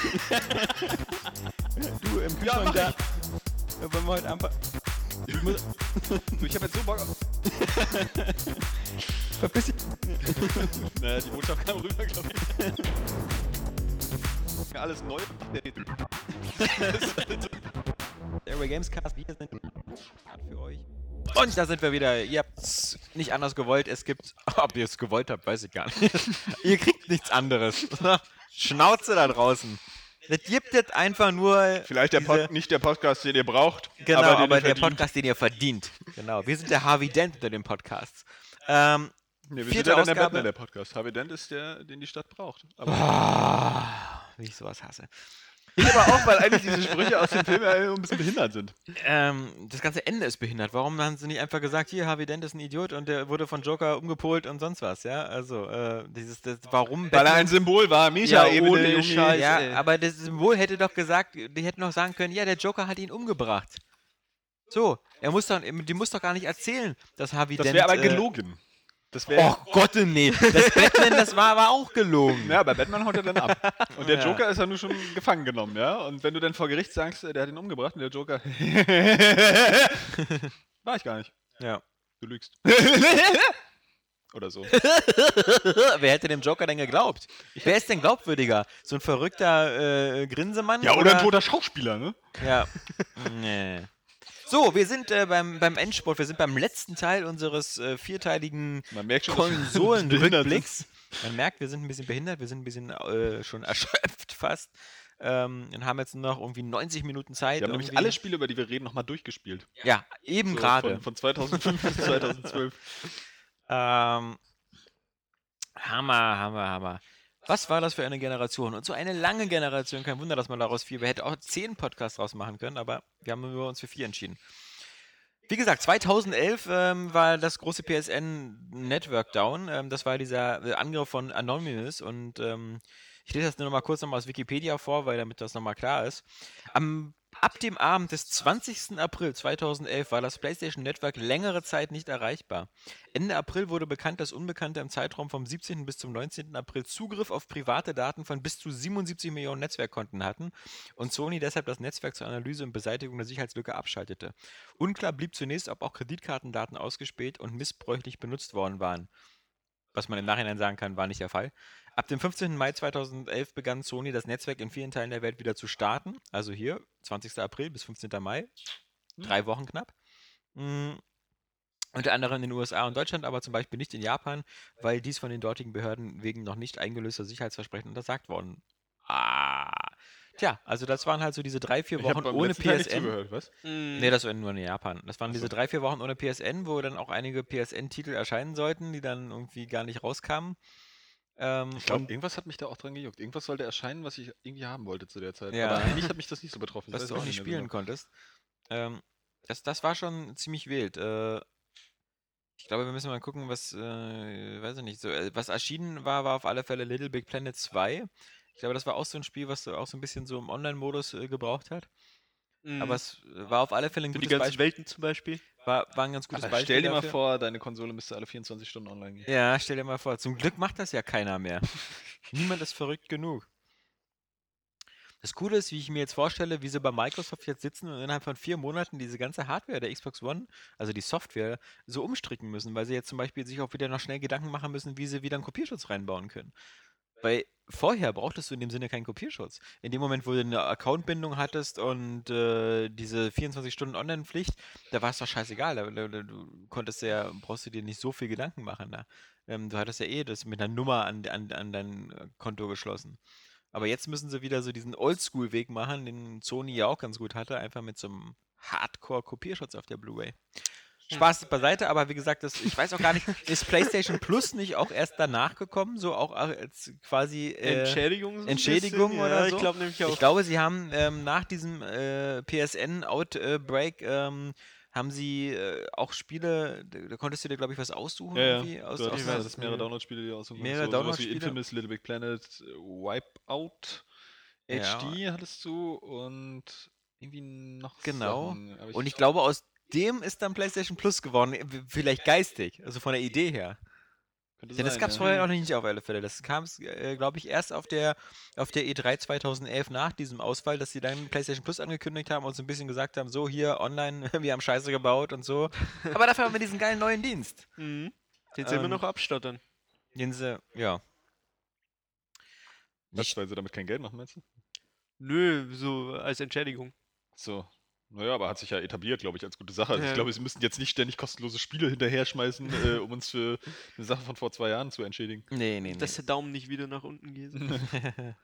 Du im Ja, Kühlschrank mach da. Ja, Wollen wir heute einfach. Ich muss. Ich habe jetzt so Bock auf. Verpiss dich. Naja, die Botschaft kam rüber, glaube ich. Alles neu. Airway Gamescast. Wir sind für euch. Und da sind wir wieder. Ihr habt es nicht anders gewollt. Es gibt. Ob ihr es gewollt habt, weiß ich gar nicht. ihr kriegt nichts anderes. Schnauze da draußen. Das gibt jetzt einfach nur. Vielleicht der Pod, nicht der Podcast, den ihr braucht. Genau, aber, aber, der. Podcast, den ihr verdient. Genau. Wir sind der Harvey Dent unter den Podcasts. Ähm, Nee, wir sind ja dann der. Batman, der Podcast. Harvey Dent ist der, den die Stadt braucht. Aber, ah, wie ich sowas hasse. Aber auch, weil eigentlich diese Sprüche aus dem Film ja ein bisschen behindert sind. Ähm, das ganze Ende ist behindert. Warum haben sie nicht einfach gesagt, hier, Harvey Dent ist ein Idiot und der wurde von Joker umgepolt und sonst was, ja? Also, äh, dieses, das, warum Weil er ein Symbol war. Misha, Ja, eben ohne. Scheiß. Ja, ey. aber das Symbol hätte doch gesagt, die hätten noch sagen können, ja, der Joker hat ihn umgebracht. So, er muss doch, die muss doch gar nicht erzählen, dass Harvey Das Dent... wäre aber äh, gelogen. Das wäre. Oh Gott, nee. Das Batman, das war aber auch gelogen. Ja, bei Batman haut er dann ab. Und der Ja. Joker ist ja nur schon gefangen genommen, ja? Und wenn du dann vor Gericht sagst, äh, der hat ihn umgebracht und der Joker. War ich gar nicht. Ja. Du lügst. Oder so. Wer hätte dem Joker denn geglaubt? Wer ist denn glaubwürdiger? So ein verrückter äh, Grinsemann? Ja, oder ein toter Schauspieler, ne? Ja. nee. So, wir sind äh, beim, beim Endspurt, wir sind beim letzten Teil unseres äh, vierteiligen Man merkt schon, dass wir behindert Konsolenrückblicks. Man merkt, wir sind ein bisschen behindert, wir sind ein bisschen äh, schon erschöpft fast. Ähm, und haben jetzt nur noch irgendwie 90 Minuten Zeit. Wir haben nämlich irgendwie- alle Spiele, über die wir reden, nochmal durchgespielt. Ja, eben So gerade. Von, von 2005 bis 2012. Ähm, Hammer, Hammer, Hammer. Was war das für eine Generation? Und so eine lange Generation, kein Wunder, dass man daraus vier, wir hätten auch zehn Podcasts draus machen können, aber wir haben uns für vier entschieden. Wie gesagt, 2011 ähm, war das große PSN Network Down. Ähm, das war dieser äh, Angriff von Anonymous und ähm, ich lese das nur noch mal kurz nochmal aus Wikipedia vor, weil damit das nochmal klar ist. Am, ab dem Abend des 20. April 2011 war das PlayStation Network längere Zeit nicht erreichbar. Ende April wurde bekannt, dass Unbekannte im Zeitraum vom 17. bis zum 19. April Zugriff auf private Daten von bis zu 77 Millionen Netzwerkkonten hatten und Sony deshalb das Netzwerk zur Analyse und Beseitigung der Sicherheitslücke abschaltete. Unklar blieb zunächst, ob auch Kreditkartendaten ausgespäht und missbräuchlich benutzt worden waren. Was man im Nachhinein sagen kann, war nicht der Fall. Ab dem 15. Mai 2011 begann Sony das Netzwerk in vielen Teilen der Welt wieder zu starten. Also hier, 20. April bis 15. Mai. Drei Wochen knapp. Mm, Unter anderem in den USA und Deutschland, aber zum Beispiel nicht in Japan, weil dies von den dortigen Behörden wegen noch nicht eingelöster Sicherheitsversprechen untersagt worden. Ah. Tja, also das waren halt so diese drei, vier Wochen ohne nicht PSN. zugehört, was? Mm. Nee, das war nur in Japan. Das waren Ach diese drei, vier Wochen ohne PSN, wo dann auch einige PSN-Titel erscheinen sollten, die dann irgendwie gar nicht rauskamen. Ähm, Ich glaube, irgendwas hat mich da auch dran gejuckt. Irgendwas sollte erscheinen, was ich irgendwie haben wollte zu der Zeit. Ja. Aber eigentlich hat mich das nicht so betroffen. Ich was weiß du es auch nicht spielen genau. konntest. Ähm, das, das war schon ziemlich wild. Äh, ich glaube, wir müssen mal gucken, was, äh, weiß ich nicht, so, äh, was erschienen war, war auf alle Fälle Little Big Planet 2. Ich glaube, das war auch so ein Spiel, was so auch so ein bisschen so im Online-Modus äh, gebraucht hat. Mm. Aber es äh, war auf alle Fälle ein Für die gutes ganzen Beispiel. Welten zum Beispiel. War, war ein ganz gutes Aber Beispiel. stell dir mal dafür. vor, deine Konsole müsste alle 24 Stunden online gehen. Ja, stell dir mal vor. Zum Glück macht das ja keiner mehr. Niemand ist verrückt genug. Das Coole ist, wie ich mir jetzt vorstelle, wie sie bei Microsoft jetzt sitzen und innerhalb von vier Monaten diese ganze Hardware der Xbox One, also die Software, so umstricken müssen, weil sie jetzt zum Beispiel sich auch wieder noch schnell Gedanken machen müssen, wie sie wieder einen Kopierschutz reinbauen können. Weil vorher brauchtest du in dem Sinne keinen Kopierschutz. In dem Moment, wo du eine Accountbindung hattest und äh, diese 24 Stunden Online-Pflicht, da war es doch scheißegal. Da, da, du konntest ja, brauchst du dir nicht so viel Gedanken machen. Da. Ähm, du hattest ja eh das mit einer Nummer an, an, an dein Konto geschlossen. Aber jetzt müssen sie wieder so diesen Oldschool-Weg machen, den Sony ja auch ganz gut hatte, einfach mit so einem Hardcore-Kopierschutz auf der Blu-ray. Spaß beiseite, aber wie gesagt, das, ich weiß auch gar nicht, ist PlayStation Plus nicht auch erst danach gekommen? So auch als quasi äh, Entschädigung? so Entschädigung bisschen? oder ja, so? Ich glaube nämlich auch. Ich glaube, sie haben ähm, nach diesem äh, PSN-Outbreak ähm, haben sie äh, auch Spiele, da konntest du dir, glaube ich, was aussuchen. Ja, ja. irgendwie, aus, Du aus hattest mehrere Download-Spiele, die aussuchen Mehrere. So- sowas wie Download-Spiele. Infamous, Little Big Planet, Wipeout, Ja. HD hattest du und irgendwie noch Genau. Und ich glaube, aus dem ist dann PlayStation Plus geworden. äh, Vielleicht geistig, also von der Idee her. könnte Denn das sein, gab es ja. vorher auch noch nicht auf alle Fälle. Das kam, äh, glaube ich, erst auf der, auf der E3 2011 nach diesem Ausfall, dass sie dann PlayStation Plus angekündigt haben und so ein bisschen gesagt haben, so hier online, wir haben Scheiße gebaut und so. Aber dafür haben wir diesen geilen neuen Dienst. Mhm. Den wir Ähm, noch abstottern. Den sie, ja. Was, weil sie damit kein Geld machen, meinst du? Nö, so als Entschädigung. So. Naja, aber hat sich ja etabliert, glaube ich, als gute Sache. Also Ja. ich glaube, sie müssten jetzt nicht ständig kostenlose Spiele hinterher schmeißen, äh, um uns für eine Sache von vor zwei Jahren zu entschädigen. nee, nee, nee. Dass der Daumen nicht wieder nach unten geht. Äh,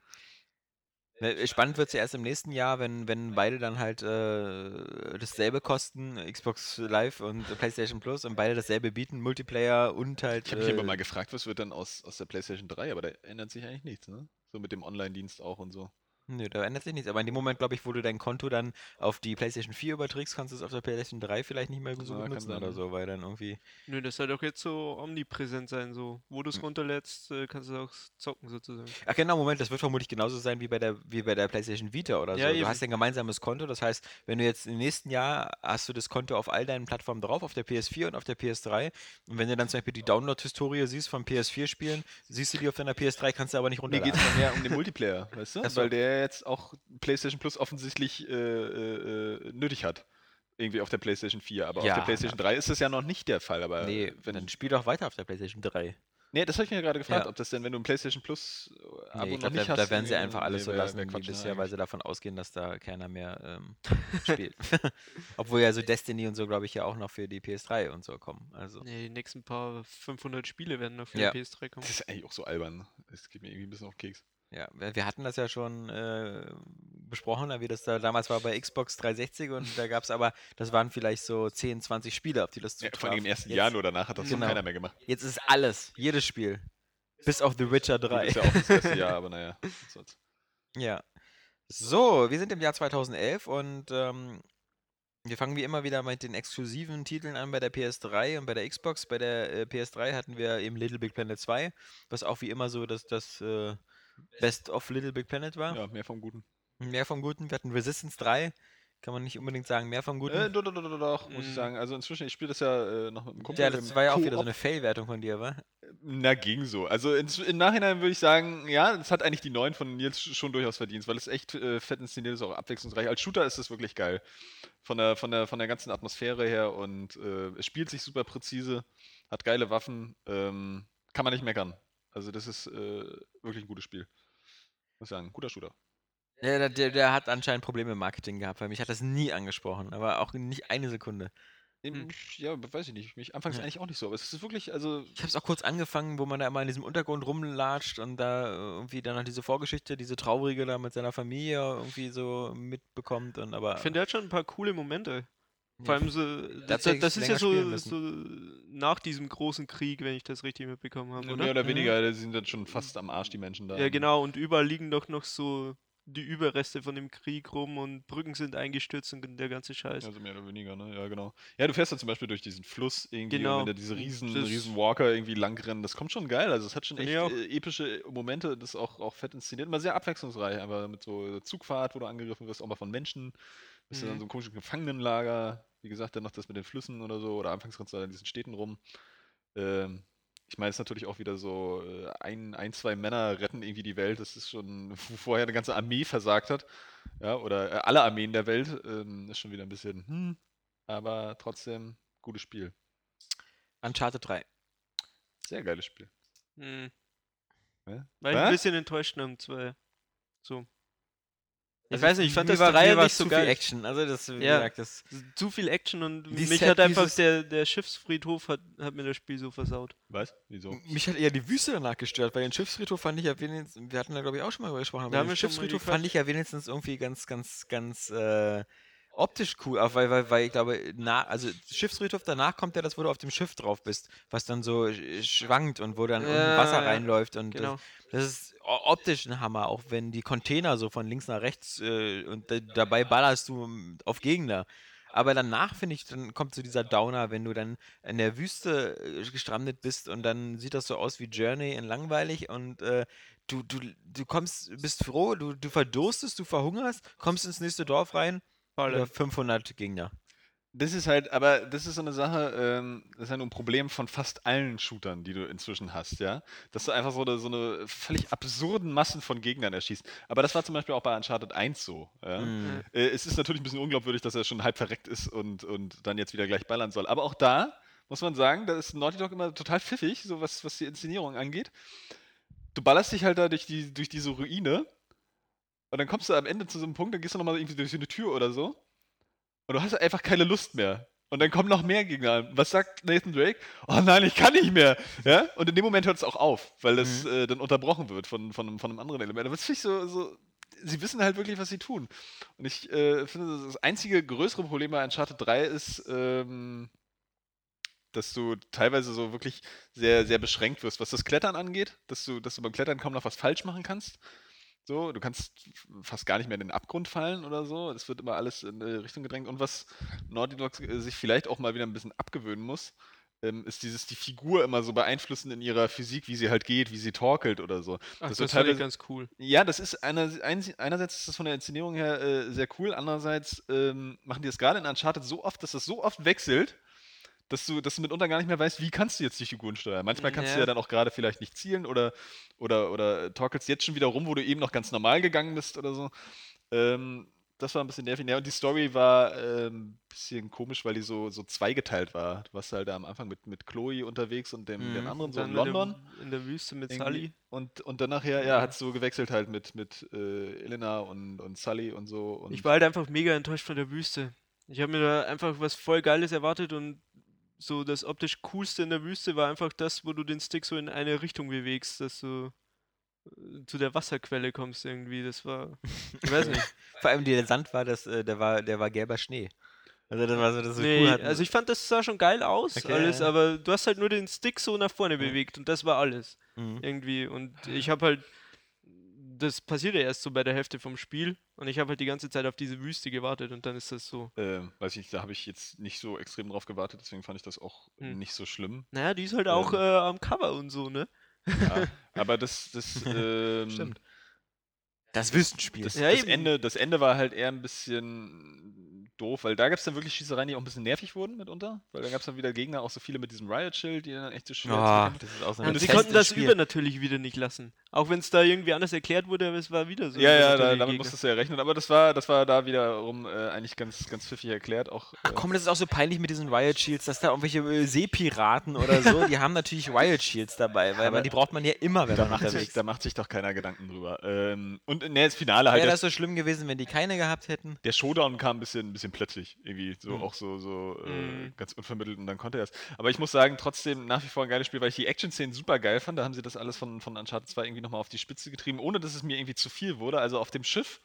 Spannend wird es ja erst im nächsten Jahr, wenn, wenn beide dann halt äh, dasselbe kosten, Xbox Live und PlayStation Plus, und beide dasselbe bieten, Multiplayer und halt. Ich habe mich äh, immer mal gefragt, was wird dann aus, aus der PlayStation 3, aber da ändert sich eigentlich nichts, ne? So mit dem Online-Dienst auch und so. Nö, da ändert sich nichts. Aber in dem Moment, glaube ich, wo du dein Konto dann auf die PlayStation 4 überträgst, kannst du es auf der PlayStation 3 vielleicht nicht mehr so Ja, gut kann nutzen sein, oder so, weil dann irgendwie. Nö, das soll doch jetzt so omnipräsent sein. So, wo du es Hm. runterlädst, äh, kannst du auch zocken sozusagen. Ach genau, Moment, das wird vermutlich genauso sein wie bei der, wie bei der PlayStation Vita oder Ja, so. Du eben. hast ja ein gemeinsames Konto, das heißt, wenn du jetzt im nächsten Jahr hast du das Konto auf all deinen Plattformen drauf, auf der PS4 und auf der PS3. Und wenn du dann zum Beispiel die Download-Historie siehst von PS4-Spielen, siehst du die auf deiner PS3, kannst du aber nicht Mir runterladen. geht es ja mehr um den Multiplayer, weißt du? So. Weil der jetzt auch PlayStation Plus offensichtlich äh, äh, äh, nötig hat. Irgendwie auf der PlayStation 4. Aber Ja, auf der PlayStation 3 ist das ja noch nicht der Fall. Aber Nee, wenn dann spiel doch weiter auf der PlayStation 3. Nee, das habe ich mir gerade gefragt, Ja. ob das denn, wenn du ein PlayStation Plus äh, Abo Nee, noch ich glaub, nicht da, hast. da werden sie irgendwie- einfach alles nee, so lassen wie bisher, weil eigentlich. sie davon ausgehen, dass da keiner mehr ähm, spielt. Obwohl ja so Destiny und so, glaube ich, ja auch noch für die PS3 und so kommen. Also. Nee, die nächsten paar 500 Spiele werden noch für Ja. die PS3 kommen. Das ist eigentlich auch so albern. Das geht mir irgendwie ein bisschen auf Keks. Ja, wir hatten das ja schon äh, besprochen, wie das da damals war bei Xbox 360 und da gab es aber, das waren vielleicht so 10, 20 Spiele, auf die das Ja, zutraf. vor allem im ersten jetzt, Jahr nur danach hat das Genau. keiner mehr gemacht. Jetzt ist alles, jedes Spiel. Bis auf The Witcher Gut, 3. Ist ja auch das erste Jahr, aber naja. Ja. So, wir sind im Jahr 2011 und ähm, wir fangen wie immer wieder mit den exklusiven Titeln an bei der PS3 und bei der Xbox. Bei der äh, PS3 hatten wir eben Little Big Planet 2, was auch wie immer so das, das äh, Best of Little Big Planet war. Ja, mehr vom Guten. Mehr vom Guten. Wir hatten Resistance 3, kann man nicht unbedingt sagen, mehr vom Guten. Äh, doch, doch, doch, doch, muss ich Mm. sagen. Also inzwischen, ich spiele das ja äh, noch mit einem Kumpel. ja, das war ja auch wieder so eine Fail-Wertung von dir, wa? Na, ging so. Also ins, im Nachhinein würde ich sagen, ja, es hat eigentlich die 9 von Nils sch- schon durchaus verdient, weil es echt äh, fett inszeniert ist, auch abwechslungsreich. Als Shooter ist es wirklich geil. Von der, von der, von der ganzen Atmosphäre her und äh, es spielt sich super präzise, hat geile Waffen, ähm, kann man nicht meckern. Also das ist äh, wirklich ein gutes Spiel. Muss ich sagen, guter Shooter. Ja, der, der, der hat anscheinend Probleme im Marketing gehabt, weil mich hat das nie angesprochen, aber auch nicht eine Sekunde. Eben, Ja, weiß ich nicht. Mich anfangs Ja. eigentlich auch nicht so, aber es ist wirklich, also Ich habe es auch kurz angefangen, wo man da immer in diesem Untergrund rumlatscht und da äh, irgendwie dann noch diese Vorgeschichte, diese traurige da mit seiner Familie irgendwie so mitbekommt und aber Ich finde, der hat schon ein paar coole Momente. Vor Ja, allem so, das, das ich's ist ja so, so nach diesem großen Krieg, wenn ich das richtig mitbekommen habe, mehr oder? oder Mhm. weniger, die sind dann schon fast am Arsch, die Menschen da. Ja, genau, und überall liegen doch noch so die Überreste von dem Krieg rum und Brücken sind eingestürzt und der ganze Scheiß. Also mehr oder weniger, ne? Ja, genau. Ja, du fährst da zum Beispiel durch diesen Fluss irgendwie Genau. und wenn da diese riesen, Das- riesen Walker irgendwie langrennen, das kommt schon geil. Also es hat schon echt auch. äh, epische Momente, das ist auch, auch fett inszeniert. Immer sehr abwechslungsreich, aber mit so Zugfahrt, wo du angegriffen wirst, auch mal von Menschen. Bist du dann Mhm. so ein komisches Gefangenenlager. Wie gesagt, dann noch das mit den Flüssen oder so. Oder anfangs rennst du da in diesen Städten rum. Ähm, ich meine, es ist natürlich auch wieder so, äh, ein, ein, zwei Männer retten irgendwie die Welt. Das ist schon, wo vorher eine ganze Armee versagt hat. Ja, oder äh, alle Armeen der Welt. Ähm, ist schon wieder ein bisschen, hm, aber trotzdem gutes Spiel. Uncharted 3. Sehr geiles Spiel. Hm. Hä? War ich ein bisschen enttäuscht am 2. So. Ich Also weiß nicht, ich fand das war- nicht so zu viel geil. Action. Also das, wie Ja. gesagt, das Zu viel Action und Die mich Set hat einfach der, der Schiffsfriedhof hat, hat mir das Spiel so versaut. Was? Wieso? Mich hat eher die Wüste danach gestört, weil den Schiffsfriedhof fand ich ja wenigstens, wir hatten da glaube ich auch schon mal drüber gesprochen, aber den Schiffsfriedhof fand ich ja wenigstens irgendwie ganz, ganz, ganz äh, optisch cool, auch weil, weil, weil ich glaube, na, also Schiffsfriedhof danach kommt ja das, wo du auf dem Schiff drauf bist, was dann so sch- schwankt und wo dann Ja, Wasser ja, reinläuft und Genau. das, das ist optisch ein Hammer, auch wenn die Container so von links nach rechts äh, und dabei ballerst du auf Gegner. Aber danach finde ich, dann kommt so dieser Downer, wenn du dann in der Wüste äh, gestrandet bist und dann sieht das so aus wie Journey in langweilig und äh, du, du, du kommst, bist froh, du, du verdurstest, du verhungerst, kommst ins nächste Dorf rein, wieder 500 Gegner. Das ist halt, aber das ist so eine Sache, ähm, das ist ja nur ein Problem von fast allen Shootern, die du inzwischen hast, ja. Dass du einfach so eine, so eine völlig absurden Massen von Gegnern erschießt. Aber das war zum Beispiel auch bei Uncharted 1 so. Ja? Mhm. Äh, es ist natürlich ein bisschen unglaubwürdig, dass er schon halb verreckt ist und, und dann jetzt wieder gleich ballern soll. Aber auch da muss man sagen, da ist Naughty Dog immer total pfiffig, so was, was die Inszenierung angeht. Du ballerst dich halt da durch, die, durch diese Ruine und dann kommst du am Ende zu so einem Punkt, dann gehst du nochmal irgendwie durch eine Tür oder so und du hast einfach keine Lust mehr. Und dann kommen noch mehr Gegner an. Was sagt Nathan Drake? Oh nein, ich kann nicht mehr. Ja? Und in dem Moment hört es auch auf, weil das Mhm. äh, dann unterbrochen wird von, von, von einem anderen Element. Aber das finde ich so, so, sie wissen halt wirklich, was sie tun. Und ich äh, finde, das einzige größere Problem bei Uncharted 3 ist, ähm, dass du teilweise so wirklich sehr, sehr beschränkt wirst, was das Klettern angeht, dass du, dass du beim Klettern kaum noch was falsch machen kannst. So, du kannst fast gar nicht mehr in den Abgrund fallen oder so. Es wird immer alles in eine Richtung gedrängt. Und was Naughty Dog sich vielleicht auch mal wieder ein bisschen abgewöhnen muss, ähm, ist dieses, die Figur immer so beeinflussen in ihrer Physik, wie sie halt geht, wie sie torkelt oder so. Ach, Das das, ich teilweise- ganz cool. Ja, das ist einer, ein, einerseits ist das von der Inszenierung her äh, sehr cool, andererseits ähm, machen die es gerade in Uncharted so oft, dass das so oft wechselt, dass du, dass du mitunter gar nicht mehr weißt, wie kannst du jetzt die Figuren steuern. Manchmal kannst du Ja. ja dann auch gerade vielleicht nicht zielen oder, oder, oder torkelst jetzt schon wieder rum, wo du eben noch ganz normal gegangen bist oder so. Ähm, das war ein bisschen nervig. Ja, und die Story war ein ähm, bisschen komisch, weil die so, so zweigeteilt war. Du warst halt da am Anfang mit, mit Chloe unterwegs und dem, dem Mhm. anderen so in in der- London. In der Wüste mit. Sully. Und, und dann nachher, ja, hat es so gewechselt halt mit, mit äh, Elena und, und Sully und so. Und Ich war halt einfach mega enttäuscht von der Wüste. Ich habe mir da einfach was voll Geiles erwartet und so das optisch coolste in der Wüste war einfach das, wo du den Stick so in eine Richtung bewegst, dass du äh, zu der Wasserquelle kommst irgendwie. Das war, ich weiß nicht. Vor allem der Sand war das, äh, der war, der war gelber Schnee. Also das war so, das so nee, cool hatten. also ich fand, das sah schon geil aus, Okay, alles, ja. aber du hast halt nur den Stick so nach vorne bewegt und das war alles Mhm. irgendwie. Und ich habe halt, das passiert ja erst so bei der Hälfte vom Spiel und ich habe halt die ganze Zeit auf diese Wüste gewartet und dann ist das so. ähm, weiß ich nicht, da habe ich jetzt nicht so extrem drauf gewartet, deswegen fand ich das auch Hm. nicht so schlimm. Naja, die ist halt auch Ähm. äh, am Cover und so, ne? Ja, aber das, das, ähm, Stimmt. Das Wüstenspiel. Das, Ja, das. Ende, das Ende war halt eher ein bisschen doof, weil da gab es dann wirklich Schießereien, die auch ein bisschen nervig wurden mitunter, weil da gab es dann wieder Gegner, auch so viele mit diesem Riot-Schild, die dann echt so schwer Oh, das ist auch so Und sie konnten das Spiel. über natürlich wieder nicht lassen. Auch wenn es da irgendwie anders erklärt wurde, aber es war wieder so. Ja, ja, da, damit Gegner. musstest du ja rechnen, aber das war, das war da wiederum äh, eigentlich ganz, ganz pfiffig erklärt. Auch, Ach komm, das ist auch so peinlich mit diesen Riot Shields, dass da irgendwelche äh, Seepiraten oder so, die haben natürlich Riot Shields dabei, weil Aber man, die braucht man ja immer, wenn da, man macht sich, unterwegs da macht sich doch keiner Gedanken drüber. Ähm, und ne, das Finale halt. Wäre das so schlimm gewesen, wenn die keine gehabt hätten? der Showdown kam ein bisschen, ein bisschen plötzlich, irgendwie so Mhm. auch so, so äh, Mhm. ganz unvermittelt und dann konnte er es. Aber ich muss sagen, trotzdem nach wie vor ein geiles Spiel, weil ich die Action-Szenen super geil fand. Da haben sie das alles von, von Uncharted 2 irgendwie nochmal auf die Spitze getrieben, ohne dass es mir irgendwie zu viel wurde. Also auf dem Schiff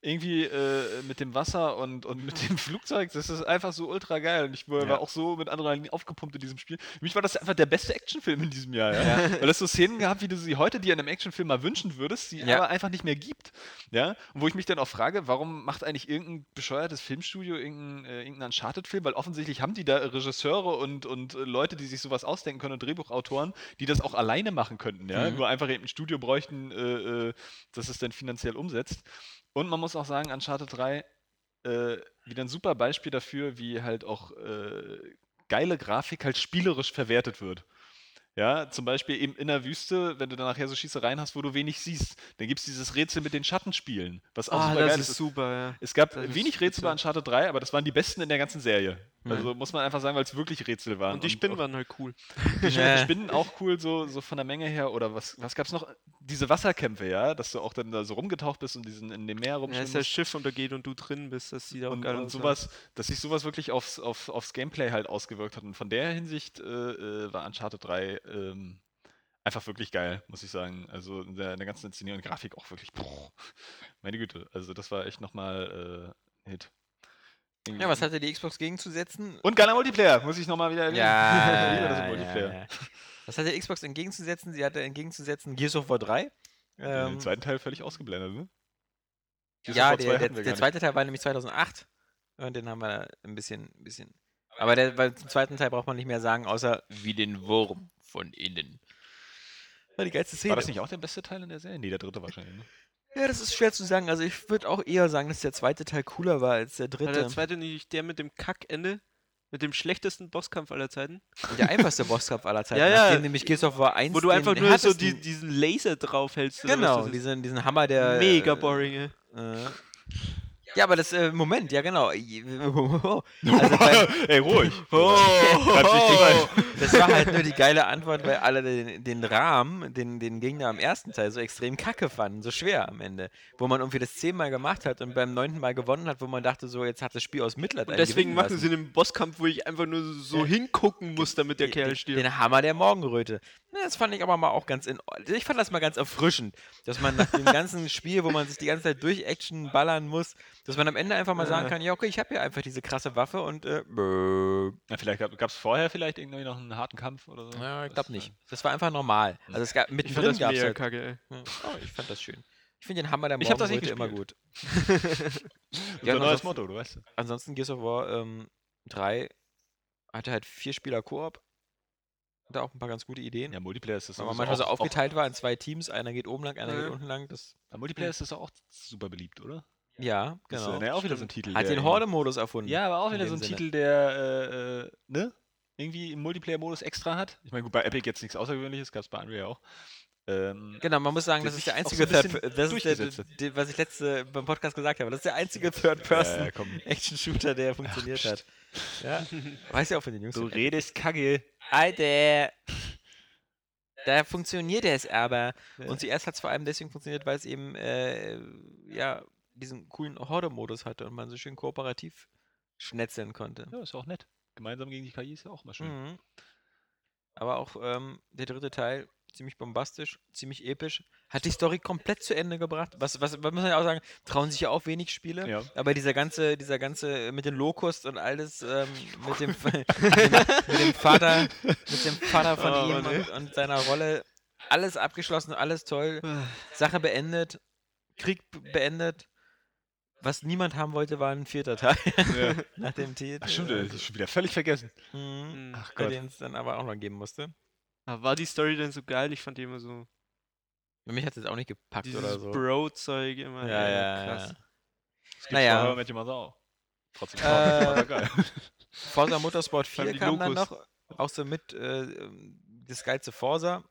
irgendwie äh, mit dem Wasser und, und mit dem Flugzeug, das ist einfach so ultra geil. Und ich war, Ja. auch so mit Adrenalin aufgepumpt in diesem Spiel. Für mich war das einfach der beste Actionfilm in diesem Jahr, ja. Weil das so Szenen gab, wie du sie heute dir in einem Actionfilm mal wünschen würdest, die Ja. aber einfach nicht mehr gibt. Ja. Und wo ich mich dann auch frage, warum macht eigentlich irgendein bescheuertes Filmstudio irgendein, äh, irgendeinen Uncharted-Film? Weil offensichtlich haben die da Regisseure und, und äh, Leute, die sich sowas ausdenken können und Drehbuchautoren, die das auch alleine machen könnten, ja. Mhm. Nur einfach eben ein Studio bräuchten, äh, äh, das es dann finanziell umsetzt. Und man muss auch sagen, Uncharted 3 äh, wieder ein super Beispiel dafür, wie halt auch äh, geile Grafik halt spielerisch verwertet wird. Ja, zum Beispiel eben in der Wüste, wenn du dann nachher so Schießereien hast, wo du wenig siehst, dann gibt es dieses Rätsel mit den Schattenspielen, was auch Ah, super das geil ist ist. super, ja. Es gab das wenig Rätsel bei. Uncharted 3, aber das waren die besten in der ganzen Serie. Also muss man einfach sagen, weil es wirklich Rätsel waren. Und die Spinnen auch- waren halt cool. die Spinnen, Ja. Spinnen auch cool, so, so von der Menge her. Oder was, was gab es noch? Diese Wasserkämpfe, ja, dass du auch dann da so rumgetaucht bist und diesen in dem Meer Ja, rumschwimmen ist das. Schiff untergeht und du drin bist, das sieht auch und, geil und aus. ja. sowas, dass sich sowas wirklich aufs, auf, aufs Gameplay halt ausgewirkt hat. Und von der Hinsicht äh, äh, war Uncharted 3 ähm, einfach wirklich geil, muss ich sagen. Also in der, in der ganzen Inszenierung und Grafik auch wirklich, boah, meine Güte. Also das war echt nochmal äh, ein Hit. Ja, was hatte die Xbox gegenzusetzen? Und geiler Multiplayer, muss ich nochmal wieder erwähnen. Ja, ja, Multiplayer. ja. Was hatte Xbox entgegenzusetzen? Sie hatte entgegenzusetzen Gears of War 3. Den Ähm, zweiten Teil völlig ausgeblendet, ne? Gears of ja, War der, 2 der, der zweite Teil war nämlich 2008. Und den haben wir ein bisschen, ein bisschen. Aber der, weil zum zweiten Teil braucht man nicht mehr sagen, außer wie den Wurm von innen. War die geilste nicht. Szene. War das nicht auch der beste Teil in der Serie? Nee, der dritte wahrscheinlich. Ne? Ja, das ist schwer zu sagen. Also ich würde auch eher sagen, dass der zweite Teil cooler war als der War dritte. der zweite nicht der mit dem Kackende? Mit dem schlechtesten Bosskampf aller Zeiten? Der einfachste Bosskampf aller Zeiten. Ja, ja. Nachdem nämlich Gears of War 1 Wo du einfach nur so die, diesen Laser draufhältst. Genau, diesen, diesen Hammer, der. Mega äh, boring, ey. Äh, ja, aber das, äh, Moment, ja genau. Also bei, Ey, ruhig. Oh, das war halt nur die geile Antwort, weil alle den, den Rahmen, den, den Gegner am ersten Teil so extrem kacke fanden, so schwer am Ende. Wo man irgendwie das zehnmal gemacht hat und beim neunten Mal gewonnen hat, wo man dachte, so, jetzt hat das Spiel aus Mitleid Und einen deswegen machen lassen. sie den Bosskampf, wo ich einfach nur so hingucken muss, damit der Kerl stirbt. Den Hammer der Morgenröte. Das fand ich aber mal auch ganz in. Ich fand das mal ganz erfrischend, dass man nach dem ganzen Spiel, wo man sich die ganze Zeit durch Action ballern muss, dass man am Ende einfach mal sagen kann, ja okay, ich habe hier einfach diese krasse Waffe und äh. Ja, vielleicht gab es vorher vielleicht irgendwie noch einen harten Kampf oder so. ja, ich glaube nicht. Das war einfach normal. Also es gab das gab's mega halt, kacke, ja. Oh, ich fand das schön. Ich finde den Hammer der Ich hab das Morgenröte immer gut. ist Ja, ein neues ansonsten- Motto, du weißt. Ansonsten Gears of War ähm, 3 hatte halt vier Spieler Koop. Hatte auch ein paar ganz gute Ideen. Ja, Multiplayer ist das Weil man manchmal so auch, aufgeteilt war in zwei Teams. Einer geht oben lang, einer Ja. geht unten lang. Das, bei Multiplayer ist das auch super beliebt, oder? ja, Das genau. ist ja auch wieder so ein. Titel. Hat den Horde-Modus erfunden. Ja, aber auch wieder so ein Sinne. Titel, der, äh, äh, ne? Irgendwie im Multiplayer-Modus extra hat. Ich meine, gut, bei Epic jetzt nichts Außergewöhnliches, gab es bei Unreal auch. Ähm, Genau, man muss sagen, das ist der einzige so ein Third das ist der, was ich letzte beim Podcast gesagt habe. Das ist der einzige Third äh, Person komm. Action Shooter, der funktioniert hat. Ja, weiß ja auch von den Jungs. Du redest Kacke. Alter. Da funktioniert es aber. Ja. Und zuerst hat es vor allem deswegen funktioniert, weil es eben äh, ja diesen coolen Horde-Modus hatte und man so schön kooperativ schnetzeln konnte. Ja, ist auch nett. Gemeinsam gegen die KI ist ja auch mal schön. Mhm. Aber auch ähm, der dritte Teil, ziemlich bombastisch, ziemlich episch. Hat die Story komplett zu Ende gebracht. Was, was, was muss man ja auch sagen, trauen sich ja auch wenig Spiele. Ja. Aber dieser ganze, dieser ganze mit den Locust und alles, ähm, mit, dem, mit, dem, Vater, mit dem Vater von Oh, ihm und, und seiner Rolle, alles abgeschlossen, alles toll. Sache beendet, Krieg beendet. Was niemand haben wollte, war ein vierter Teil Ja. nach dem Titel. Ach stimmt, das ist schon wieder völlig vergessen. Mhm. Ach Gott. denen es dann aber auch noch geben musste. Aber war die Story denn so geil? Ich fand die immer so. Für mich hat es jetzt auch nicht gepackt Dieses oder so. Bro-Zeug immer. ja, ja, krass. ja. Das gibt's Naja. Met Your Mother auch. Trotzdem Äh, war geil. Forza Motorsport 4 allem die kam dann Locos. noch, auch so mit äh, ähm, das geilste Forza.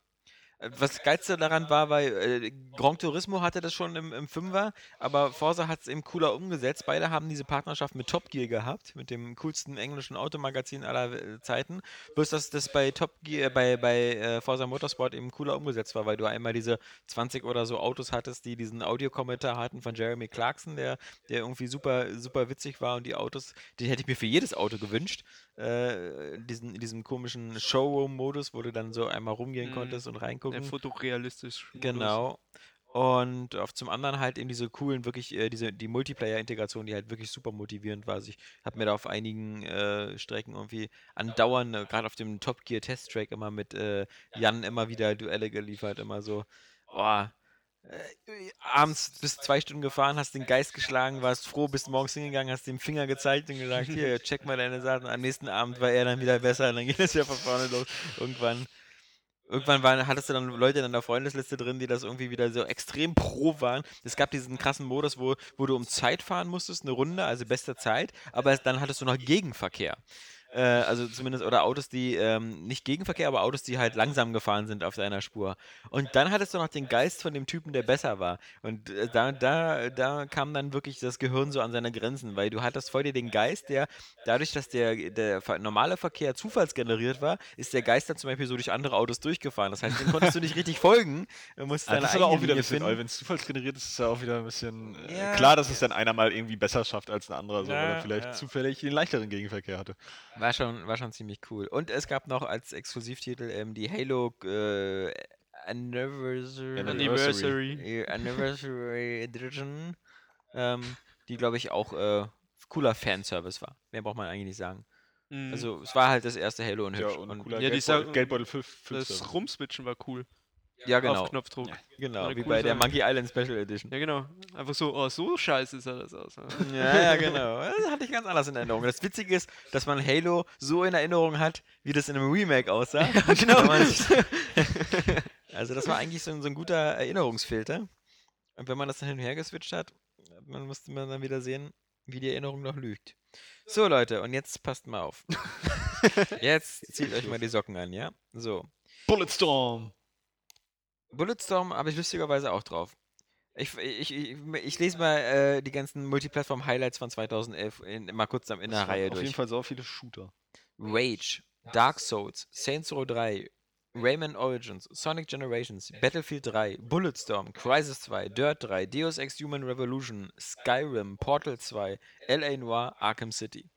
Äh, Was geilste daran war, weil äh, Gran Turismo hatte das schon im, im Fünfer, aber Forza hat es eben cooler umgesetzt. Beide haben diese Partnerschaft mit Top Gear gehabt, mit dem coolsten englischen Automagazin aller äh, Zeiten. Bloß, dass das bei Top Gear, bei, bei äh, Forza Motorsport eben cooler umgesetzt war, weil du einmal diese 20 oder so Autos hattest, die diesen Audiokommentar hatten von Jeremy Clarkson, der, der irgendwie super, super witzig war und die Autos, die hätte ich mir für jedes Auto gewünscht. Äh, diesen, in diesem komischen Showroom-Modus, wo du dann so einmal rumgehen Mhm. konntest und Der reingucken. fotorealistisch. Modus. Genau. Und auf zum anderen halt eben diese coolen, wirklich, äh, diese, die Multiplayer-Integration, die halt wirklich super motivierend war. Also ich habe mir da auf einigen äh, Strecken irgendwie andauernd, äh, gerade auf dem Top Gear Test-Track immer mit äh, Jan immer wieder Duelle geliefert, immer so, boah, abends bis zwei Stunden gefahren, hast den Geist geschlagen, warst froh, bist morgens hingegangen, hast dem Finger gezeigt und gesagt, hier, check mal deine Sachen. Am nächsten Abend war er dann wieder besser, dann geht es ja von vorne los. Irgendwann Irgendwann waren, hattest du dann Leute in der Freundesliste drin, die das irgendwie wieder so extrem pro waren. Es gab diesen krassen Modus, wo, wo du um Zeit fahren musstest, eine Runde, also beste Zeit, aber dann hattest du noch Gegenverkehr. Äh, also zumindest, oder Autos, die, ähm, nicht Gegenverkehr, aber Autos, die halt langsam gefahren sind auf deiner Spur. Und dann hattest du noch den Geist von dem Typen, der besser war. Und äh, da, da, da kam dann wirklich das Gehirn so an seine Grenzen, weil du hattest vor dir den Geist, der dadurch, dass der, der normale Verkehr zufallsgeneriert war, ist der Geist dann zum Beispiel so durch andere Autos durchgefahren. Das heißt, dem konntest du nicht richtig folgen. Du musst deine das ist aber auch wieder ein bisschen, wenn es zufallsgeneriert ist, ist es ja auch wieder ein bisschen äh, Ja. klar, dass es dann einer mal irgendwie besser schafft als ein anderer, so, weil Ja, er vielleicht zufällig den leichteren Gegenverkehr hatte. War schon, war schon ziemlich cool. Und es gab noch als Exklusivtitel ähm, die Halo äh, Anniversary, Anniversary. äh, Anniversary Edition, ähm, die glaube ich auch äh, cooler Fanservice war. Mehr braucht man eigentlich nicht sagen. Mhm. Also es war halt das erste Halo und Ja, hübsch. und, und, cooler ja, die Geldbeutel, Geldbeutel für, für das Rumswitchen war cool. Ja, genau. Auf Knopfdruck. Ja. Genau, wie bei der. Monkey Island Special Edition. genau. Einfach so, oh, so scheiße sah das aus. Ja, ja, genau. Das hatte ich ganz anders in Erinnerung. Das Witzige ist, dass man Halo so in Erinnerung hat, wie das in einem Remake aussah. Ja, genau. also das war eigentlich so ein, so ein guter Erinnerungsfilter. Und wenn man das dann hin und her geswitcht hat, man musste man dann wieder sehen, wie die Erinnerung noch lügt. So Leute, und jetzt passt mal auf. Jetzt zieht euch mal die Socken an, ja? So. Bulletstorm. Bulletstorm habe ich lustigerweise auch drauf. Ich, ich, ich, ich lese mal äh, die ganzen Multiplattform-Highlights von 2011 in, mal kurz am- in der Reihe Auf durch. jeden Fall so viele Shooter. Rage, Dark Souls, Saints Row 3, Rayman Origins, Sonic Generations, Battlefield 3, Bulletstorm, Crisis 2, Dirt 3, Deus Ex Human Revolution, Skyrim, Portal 2, LA Noir, Arkham City.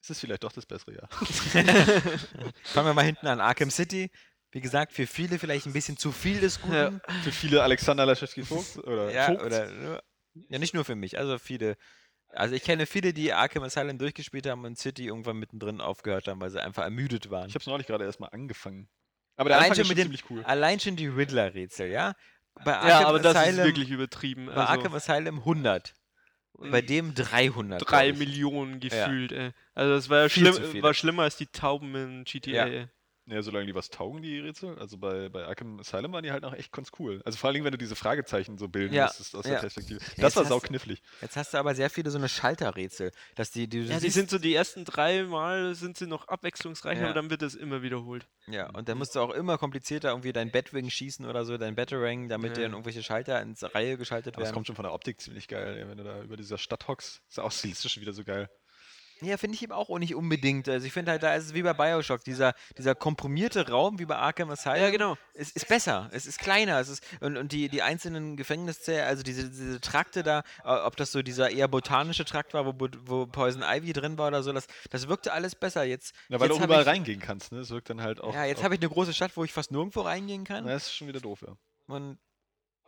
Es ist vielleicht doch das bessere Jahr. Fangen wir mal hinten an. Arkham City, wie gesagt, für viele vielleicht ein bisschen zu viel des Guten. Für viele Alexander Laschewski Vogt oder Ja, Vogt. oder nur- ja, nicht nur für mich, also viele. Also ich kenne viele, die Arkham Asylum durchgespielt haben und City irgendwann mittendrin aufgehört haben, weil sie einfach ermüdet waren. Ich habe es neulich gerade erstmal angefangen. Aber der Allein Anfang schon ist ziemlich cool. Allein schon die Riddler-Rätsel, ja? Bei Arkham ja, aber das Asylum, ist wirklich übertrieben. bei Also, Arkham Asylum 100. Bei dem 300. drei. Millionen gefühlt, ey. Also das war ja schlimm, war schlimmer als die Tauben in GTA. Ja. Ja, solange die was taugen, die Rätsel. Also bei, bei Arkham Asylum waren die halt noch echt ganz cool. Also vor allen Dingen, wenn du diese Fragezeichen so bilden Ja, musstest aus ja. der Perspektive. Jetzt Das war hast- sauknifflig. Jetzt hast du aber sehr viele so eine Schalterrätsel. Dass die, die, Ja, die sind so die ersten drei Mal sind sie noch abwechslungsreich, Ja. aber dann wird das immer wiederholt. Ja, und dann musst du auch immer komplizierter irgendwie dein Batwing schießen oder so, dein Batarang, damit Ja. dir dann irgendwelche Schalter ins Reihe geschaltet Aber werden. kommt schon von der Optik ziemlich geil, wenn du da über dieser Stadt hockst. Ist auch stilistisch wieder so geil. Ja, finde ich eben auch nicht unbedingt. Also ich finde halt, da ist es wie bei Bioshock, dieser, dieser komprimierte Raum wie bei Arkham Asylum. Ja, genau. Es ist besser, es ist kleiner, es ist und, und die, die einzelnen Gefängniszellen, also diese, diese Trakte da, äh, ob das so dieser eher botanische Trakt war, wo, wo Poison Ivy drin war oder so, das, das wirkte alles besser. Jetzt, Ja, weil jetzt du überall ich, reingehen kannst, ne? Das wirkt dann halt auch. Ja, jetzt habe ich eine große Stadt, wo ich fast nirgendwo reingehen kann. Na, das ist schon wieder doof, ja. Und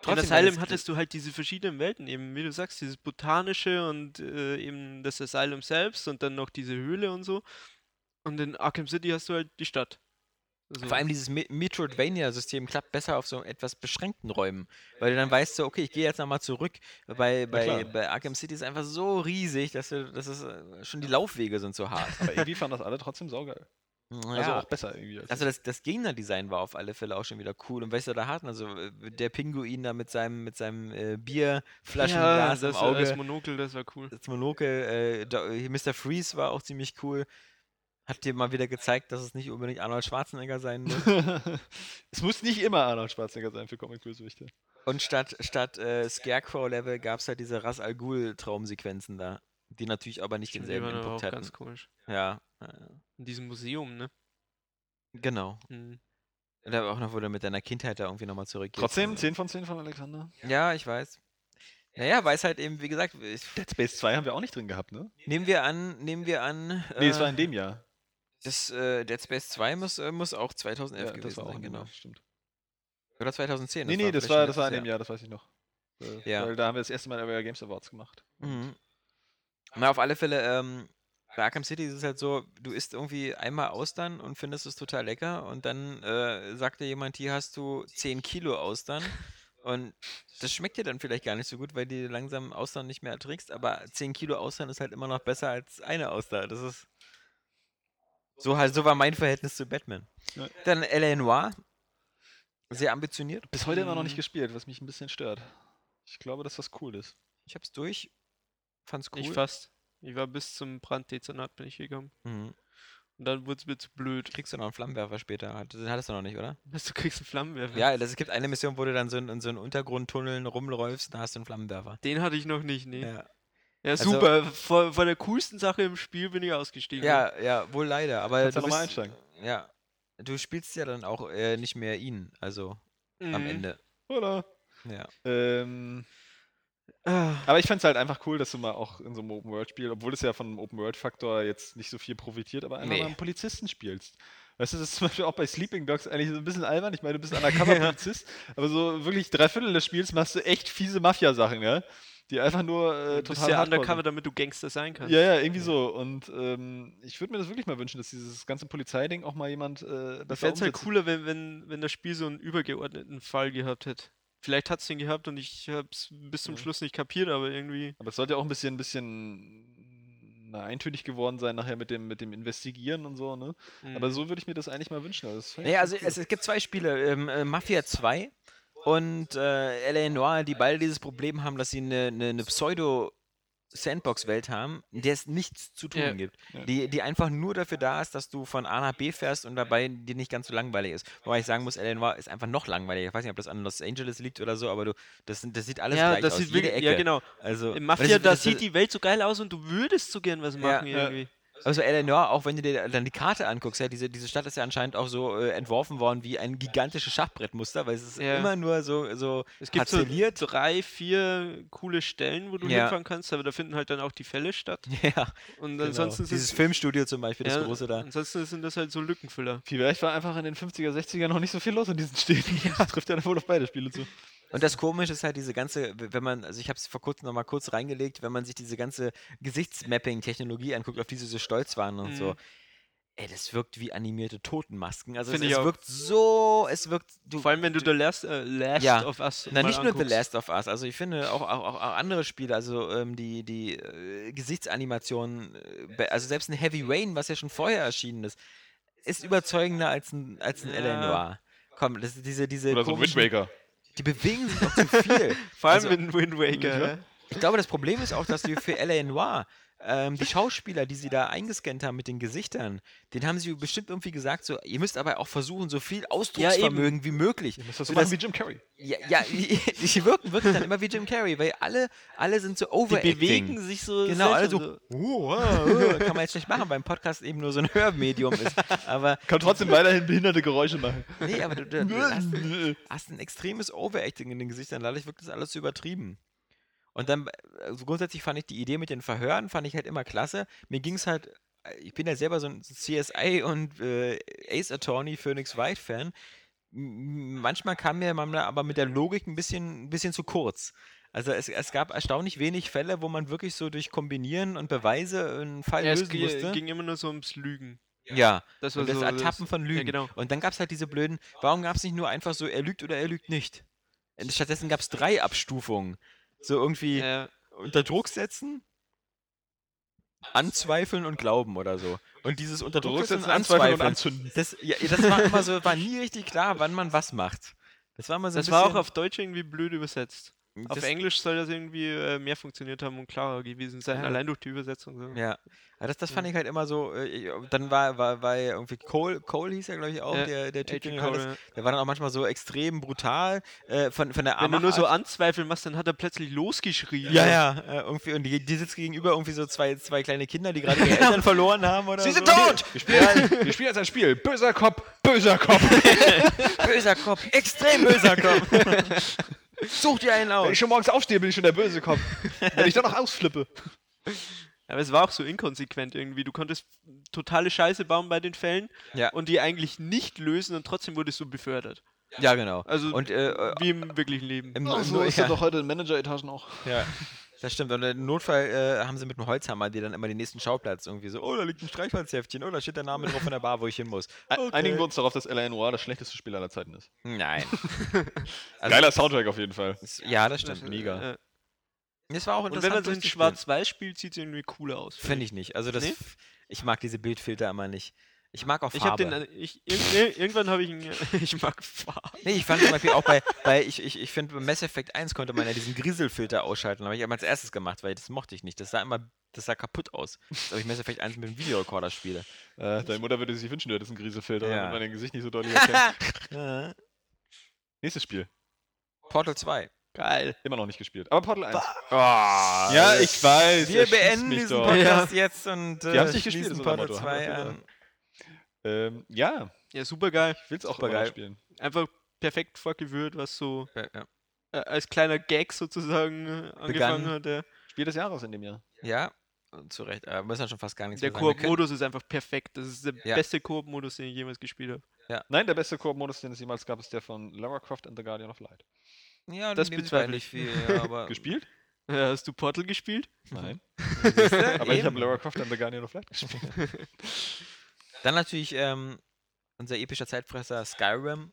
In trotzdem Asylum hattest du halt diese verschiedenen Welten, eben wie du sagst, dieses botanische und äh, eben das Asylum selbst und dann noch diese Höhle und so. Und in Arkham City hast du halt die Stadt. Also, Vor allem dieses Me- Metroidvania-System klappt besser auf so etwas beschränkten Räumen. Weil du dann weißt, so, okay, ich gehe jetzt nochmal zurück. Bei, bei, klar. bei Arkham City ist einfach so riesig, dass du, das ist, äh, schon die Laufwege sind so hart. Aber irgendwie fanden das alle trotzdem saugeil. Also ja. auch besser irgendwie. Als Also das, das Gegnerdesign war auf alle Fälle auch schon wieder cool. Und weißt du, da hatten also äh, der Pinguin da mit seinem, mit seinem äh, ja, Bierflaschenglas im das, Auge. das Monokel, das war cool. das Monokel, äh, da, Mr. Freeze war auch ziemlich cool. Hat dir mal wieder gezeigt, dass es nicht unbedingt Arnold Schwarzenegger sein muss. es muss nicht immer Arnold Schwarzenegger sein für Comic-Bösewichte. Und statt, statt äh, Scarecrow-Level gab es halt diese Ras Al Ghul-Traumsequenzen da, die natürlich aber nicht Stimmt, die denselben waren aber Impact auch ganz komisch. Ja, In diesem Museum, ne? genau. Hm. Da auch noch, wo du mit deiner Kindheit da irgendwie nochmal zurückgehst. Trotzdem 10 von 10 von Alexander. Ja, ich weiß. Naja, weil es halt eben, wie gesagt, ich, Dead Space 2 haben wir auch nicht drin gehabt, ne? nehmen wir an, nehmen wir an. Nee, es äh, war in dem Jahr. Das äh, Dead Space 2 muss, äh, muss auch 2011 Ja, gewesen das war auch sein, genau. Jahr, stimmt. Oder 2010. Nee, nee, das vielleicht war, schon das war in dem Jahr, das weiß ich noch. Äh, Ja. Weil da haben wir das erste Mal Area Games Awards gemacht. Mhm. Na, auf alle Fälle, ähm, bei Arkham City ist es halt so, du isst irgendwie einmal Austern und findest es total lecker und dann äh, sagt dir jemand, hier hast du 10 Kilo Austern und das schmeckt dir dann vielleicht gar nicht so gut, weil du langsam Austern nicht mehr erträgst, aber 10 Kilo Austern ist halt immer noch besser als eine Auster. Das ist so halt, so war mein Verhältnis zu Batman. Ja. Dann L.A. Noir, sehr ambitioniert. Bis heute immer noch nicht Mhm. gespielt, was mich ein bisschen stört. Ich glaube, dass das cool ist. Ich hab's durch, fand's cool. Ich fast. Ich war bis zum Branddezernat bin ich gekommen. Mhm. Und dann wurde es mir zu blöd. Kriegst du noch einen Flammenwerfer später? Den hattest du noch nicht, oder? Du kriegst einen Flammenwerfer. Ja, das, es gibt eine Mission, wo du dann so in, in so einen Untergrundtunnel rumläufst, da hast du einen Flammenwerfer. Den hatte ich noch nicht, nee. Ja, Ja, Also- super. Vor, vor der coolsten Sache im Spiel bin ich ausgestiegen. ja, ja wohl leider. Aber Kannst du nochmal bist, einsteigen. Ja, du spielst ja dann auch äh, nicht mehr ihn, also am Mhm. Ende. Oder? Ja. Ähm, aber ich fände es halt einfach cool, dass du mal auch in so einem Open-World-Spiel, obwohl es ja von einem Open-World-Faktor jetzt nicht so viel profitiert, aber einfach Nee. mal einen Polizisten spielst. Weißt du, das ist zum Beispiel auch bei Sleeping Dogs eigentlich so ein bisschen albern. Ich meine, du bist Undercover-Polizist, aber so wirklich drei Viertel des Spiels machst du echt fiese Mafia-Sachen, ja? die einfach nur äh, Du bist ja undercover, sind. damit du Gangster sein kannst. Ja, ja, irgendwie so. Und ähm, ich würde mir das wirklich mal wünschen, dass dieses ganze Polizeiding auch mal jemand äh, Ich besser fände es halt cooler, wenn, wenn, wenn das Spiel so einen übergeordneten Fall gehabt hätte. Vielleicht hat es den gehabt und ich habe es bis zum Ja. Schluss nicht kapiert, aber irgendwie. Aber es sollte auch ein bisschen, ein bisschen na, eintönig geworden sein nachher mit dem, mit dem Investigieren und so, ne? Aber mm. so würde ich mir das eigentlich mal wünschen. Also Naja, also cool. es, es gibt zwei Spiele, ähm, äh, Mafia 2 und äh, L.A. Noir, die beide dieses Problem haben, dass sie eine, eine, eine Pseudo-Sandbox-Welt haben, in der es nichts zu tun Ja. gibt. Ja. Die, die einfach nur dafür da ist, dass du von A nach B fährst und dabei dir nicht ganz so langweilig ist. Wobei ich sagen muss, L.A. Ist einfach noch langweiliger. Ich weiß nicht, ob das an Los Angeles liegt oder so, aber du, das, das sieht alles ja, gleich das aus, sieht jede Ecke. ja genau. Also, Im Mafia, das- da das- sieht die Welt so geil aus und du würdest so gern was machen Ja. irgendwie. Also Eleanor, auch wenn du dir dann die Karte anguckst, ja, diese, diese Stadt ist ja anscheinend auch so äh, entworfen worden wie ein gigantisches Schachbrettmuster, weil es ist Ja. immer nur so, so Es gibt so parzelliert. drei, vier coole Stellen, wo du Ja. hinfahren kannst, aber da finden halt dann auch die Fälle statt. ja, Und genau. ansonsten Dieses sind Filmstudio zum Beispiel, das ja, große da. Ansonsten sind das halt so Lückenfüller. Vielleicht war einfach in den 50er, 60er noch nicht so viel los in diesen Städten. Das trifft ja dann wohl auf beide Spiele zu. Und das Komische ist halt diese ganze, wenn man, also ich habe es vor kurzem noch mal kurz reingelegt, wenn man sich diese ganze Gesichtsmapping-Technologie anguckt, auf die sie so stolz waren und so. Mhm. Ey, das wirkt wie animierte Totenmasken. Also es, ich es auch. wirkt so, es wirkt. Du, Vor allem, wenn du The Last, äh, Last Ja. of Us Na, nicht nur The anguckst. Last of Us. Also ich finde auch, auch, auch, andere Spiele, also ähm, die, die äh, Gesichtsanimationen, äh, also selbst ein Heavy Rain, was ja schon vorher erschienen ist, ist überzeugender als ein, als ein Ja. L.A. Noir. Komm, das, diese, diese Oder so ein Wind komischen- Waker. Die bewegen sich doch zu viel. Vor allem Also- mit Wind Waker. Ja. ja. Ich glaube, das Problem ist auch, dass die für L.A. Noir ähm, die Schauspieler, die sie da eingescannt haben mit den Gesichtern, den haben sie bestimmt irgendwie gesagt, so, ihr müsst aber auch versuchen, so viel Ausdrucksvermögen wie möglich. Ihr müsst das so machen wie Jim Carrey. Ja, ja die, die wirken wirklich dann immer wie Jim Carrey, weil alle, alle sind so Die overacting. bewegen sich so. Genau, alle so, oh, ah, oh, kann man jetzt nicht machen, beim Podcast eben nur so ein Hörmedium ist. Aber, Kann trotzdem weiterhin behinderte Geräusche machen. nee, aber du, du, du hast, hast ein extremes Overacting in den Gesichtern. Dadurch wirkt das alles so übertrieben. Und dann, also grundsätzlich fand ich die Idee mit den Verhören, fand ich halt immer klasse. Mir ging es halt, ich bin ja selber so ein CSI und äh, Ace Attorney Phoenix White Fan. Manchmal kam mir man aber mit der Logik ein bisschen, ein bisschen zu kurz. Also es, es gab erstaunlich wenig Fälle, wo man wirklich so durch Kombinieren und Beweise einen Fall Ja, es lösen ging, musste. ging immer nur so ums Lügen. ja, Das war und das so Ertappen von Lügen. Ja, genau. Und dann gab es halt diese blöden, warum gab es nicht nur einfach so, er lügt oder er lügt nicht? Und Stattdessen gab es drei Abstufungen. So irgendwie Ja, unter Druck setzen, anzweifeln und glauben oder so. Und dieses unter Druck setzen und anzweifeln und anzweifeln, anzünden. das, ja, das war immer so, war nie richtig klar, wann man was macht. Das war immer so das war auch auf Deutsch irgendwie blöd übersetzt. Auf das- Englisch soll das irgendwie äh, mehr funktioniert haben und klarer gewesen sein, Ja. allein durch die Übersetzung. So. Ja, das, das fand ich halt immer so. Äh, dann war, war, war irgendwie Cole, Cole hieß ja, glaube ich, auch, Ja, der, der Typ. Cole, Der war dann auch manchmal so extrem brutal. Äh, von, von der Wenn du nur so Machart- Anzweifel machst, dann hat er plötzlich losgeschrien. Ja, ja, äh, irgendwie. Und die, die sitzt gegenüber irgendwie so zwei, zwei kleine Kinder, die gerade ihre Eltern verloren haben oder Sie so. sind tot! Wir spielen, wir spielen jetzt ein Spiel. Böser Kopf, böser Kopf. Böser Kopf, extrem böser Kopf. Such dir einen Wenn aus. ich schon morgens aufstehe, bin ich schon der böse Kopf. Wenn ich dann noch ausflippe. Aber es war auch so inkonsequent irgendwie. Du konntest totale Scheiße bauen bei den Fällen Ja. und die eigentlich nicht lösen und trotzdem wurdest du befördert. Ja, genau. Also Und äh, wie im wirklichen Leben. im, Ach, im, so ist ja, doch heute in Manager-Etagen auch. ja, das stimmt. Und im Notfall äh, haben sie mit dem Holzhammer dir dann immer den nächsten Schauplatz irgendwie so, oh, da liegt ein Streichholzheftchen, oh, da steht der Name drauf von der Bar, wo ich hin muss. Okay. Einigen wir uns darauf, dass L.A. Noir das schlechteste Spiel aller Zeiten ist. Nein. Also, Geiler Soundtrack auf jeden Fall. es- Ja, das stimmt. Das, Mega. Das war auch Und interessant. wenn man so in durchzuspielen. Schwarz-Weiß spielt, sieht es irgendwie cooler aus. finde Finde ich nicht. Also das, Nee? ich mag diese Bildfilter immer nicht. Ich mag auch Ich Farbe. habe den, äh, ich, irg- irgendwann habe ich ihn, ich mag Farbe. Nee, ich fand zum Beispiel auch bei, bei ich, ich, ich finde, bei Mass Effect 1 konnte man ja diesen Grieselfilter ausschalten. habe ich immer als erstes gemacht, weil das mochte ich nicht. Das sah immer, das sah kaputt aus. Als ob ich Mass Effect 1 mit dem Videorekorder spiele. Äh, deine Mutter würde sich wünschen, du hättest einen Grieselfilter, Ja. damit man dein Gesicht nicht so deutlich erkennt. Nächstes Spiel. Portal 2. Geil. Immer noch nicht gespielt. Aber Portal 1. Oh, Ja, ich weiß. Wir beenden diesen doch. Podcast jetzt und äh, Die haben's nicht gespielt, Portal Motto. 2 Haben wir an. Ähm, ja, Ja, super geil. ich will es auch Super spielen. Einfach perfekt vorgewürzt, was so Ja, ja. äh, als kleiner Gag sozusagen äh, angefangen Begann. hat. Ja. Spiel des Jahres in dem Jahr. ja, zu Recht. Aber müssen schon fast gar nichts Der Koop-Modus ist einfach perfekt. Das ist der Ja. beste Koop-Modus, den ich jemals gespielt habe. Nein, der beste Koop-Modus, den es jemals gab, ist der von Lara Croft and the Guardian of Light. Ja, Das bezweifle nicht ich. viel, ja, aber Gespielt? Ja, hast du Portal gespielt? Nein. Aber ich habe. Lara Croft and the Guardian of Light gespielt. Dann natürlich ähm, unser epischer Zeitfresser Skyrim,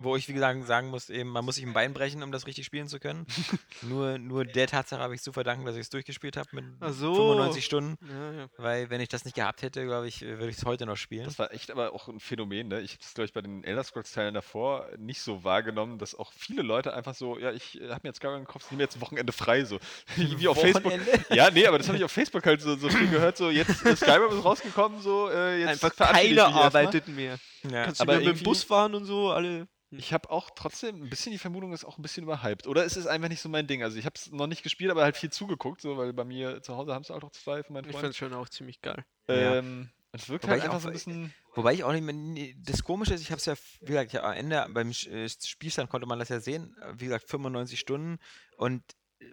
wo ich, wie gesagt, sagen muss, eben, man muss sich ein Bein brechen, um das richtig spielen zu können. nur, nur der Tatsache habe ich zu verdanken, dass ich es durchgespielt habe mit so. 95 Stunden. Ja, ja. Weil wenn ich das nicht gehabt hätte, glaube ich, äh, würde ich es heute noch spielen. Das war echt aber auch ein Phänomen, ne? Ich habe das, glaube ich, bei den Elder Scrolls-Teilen davor nicht so wahrgenommen, dass auch viele Leute einfach so, ja, ich habe mir jetzt Skyrim gekauft, ich nehme jetzt Wochenende frei, so. Wie, wie auf Facebook. Wochenende? Ja, nee, aber das habe ich auf Facebook halt so, so viel gehört, so jetzt äh, Skyrim ist rausgekommen, so äh, jetzt Einfach keiner arbeitet mehr. Ja. Kannst du Aber mit dem Bus fahren und so, alle. Ich habe auch trotzdem ein bisschen die Vermutung, ist auch ein bisschen überhyped. Oder es ist einfach nicht so mein Ding. Also ich habe es noch nicht gespielt, aber halt viel zugeguckt, so, weil bei mir zu Hause haben es auch zwei von meinen Ich Freunden. fand's schon auch ziemlich geil. Ja. Ähm, es wirkt Wobei halt ich einfach auch- so ein bisschen. Wobei ich auch nicht mehr. Das Komische ist, ich habe es ja, wie gesagt, ja, am Ende beim äh, Spielstand konnte man das ja sehen. Wie gesagt, 95 Stunden. Und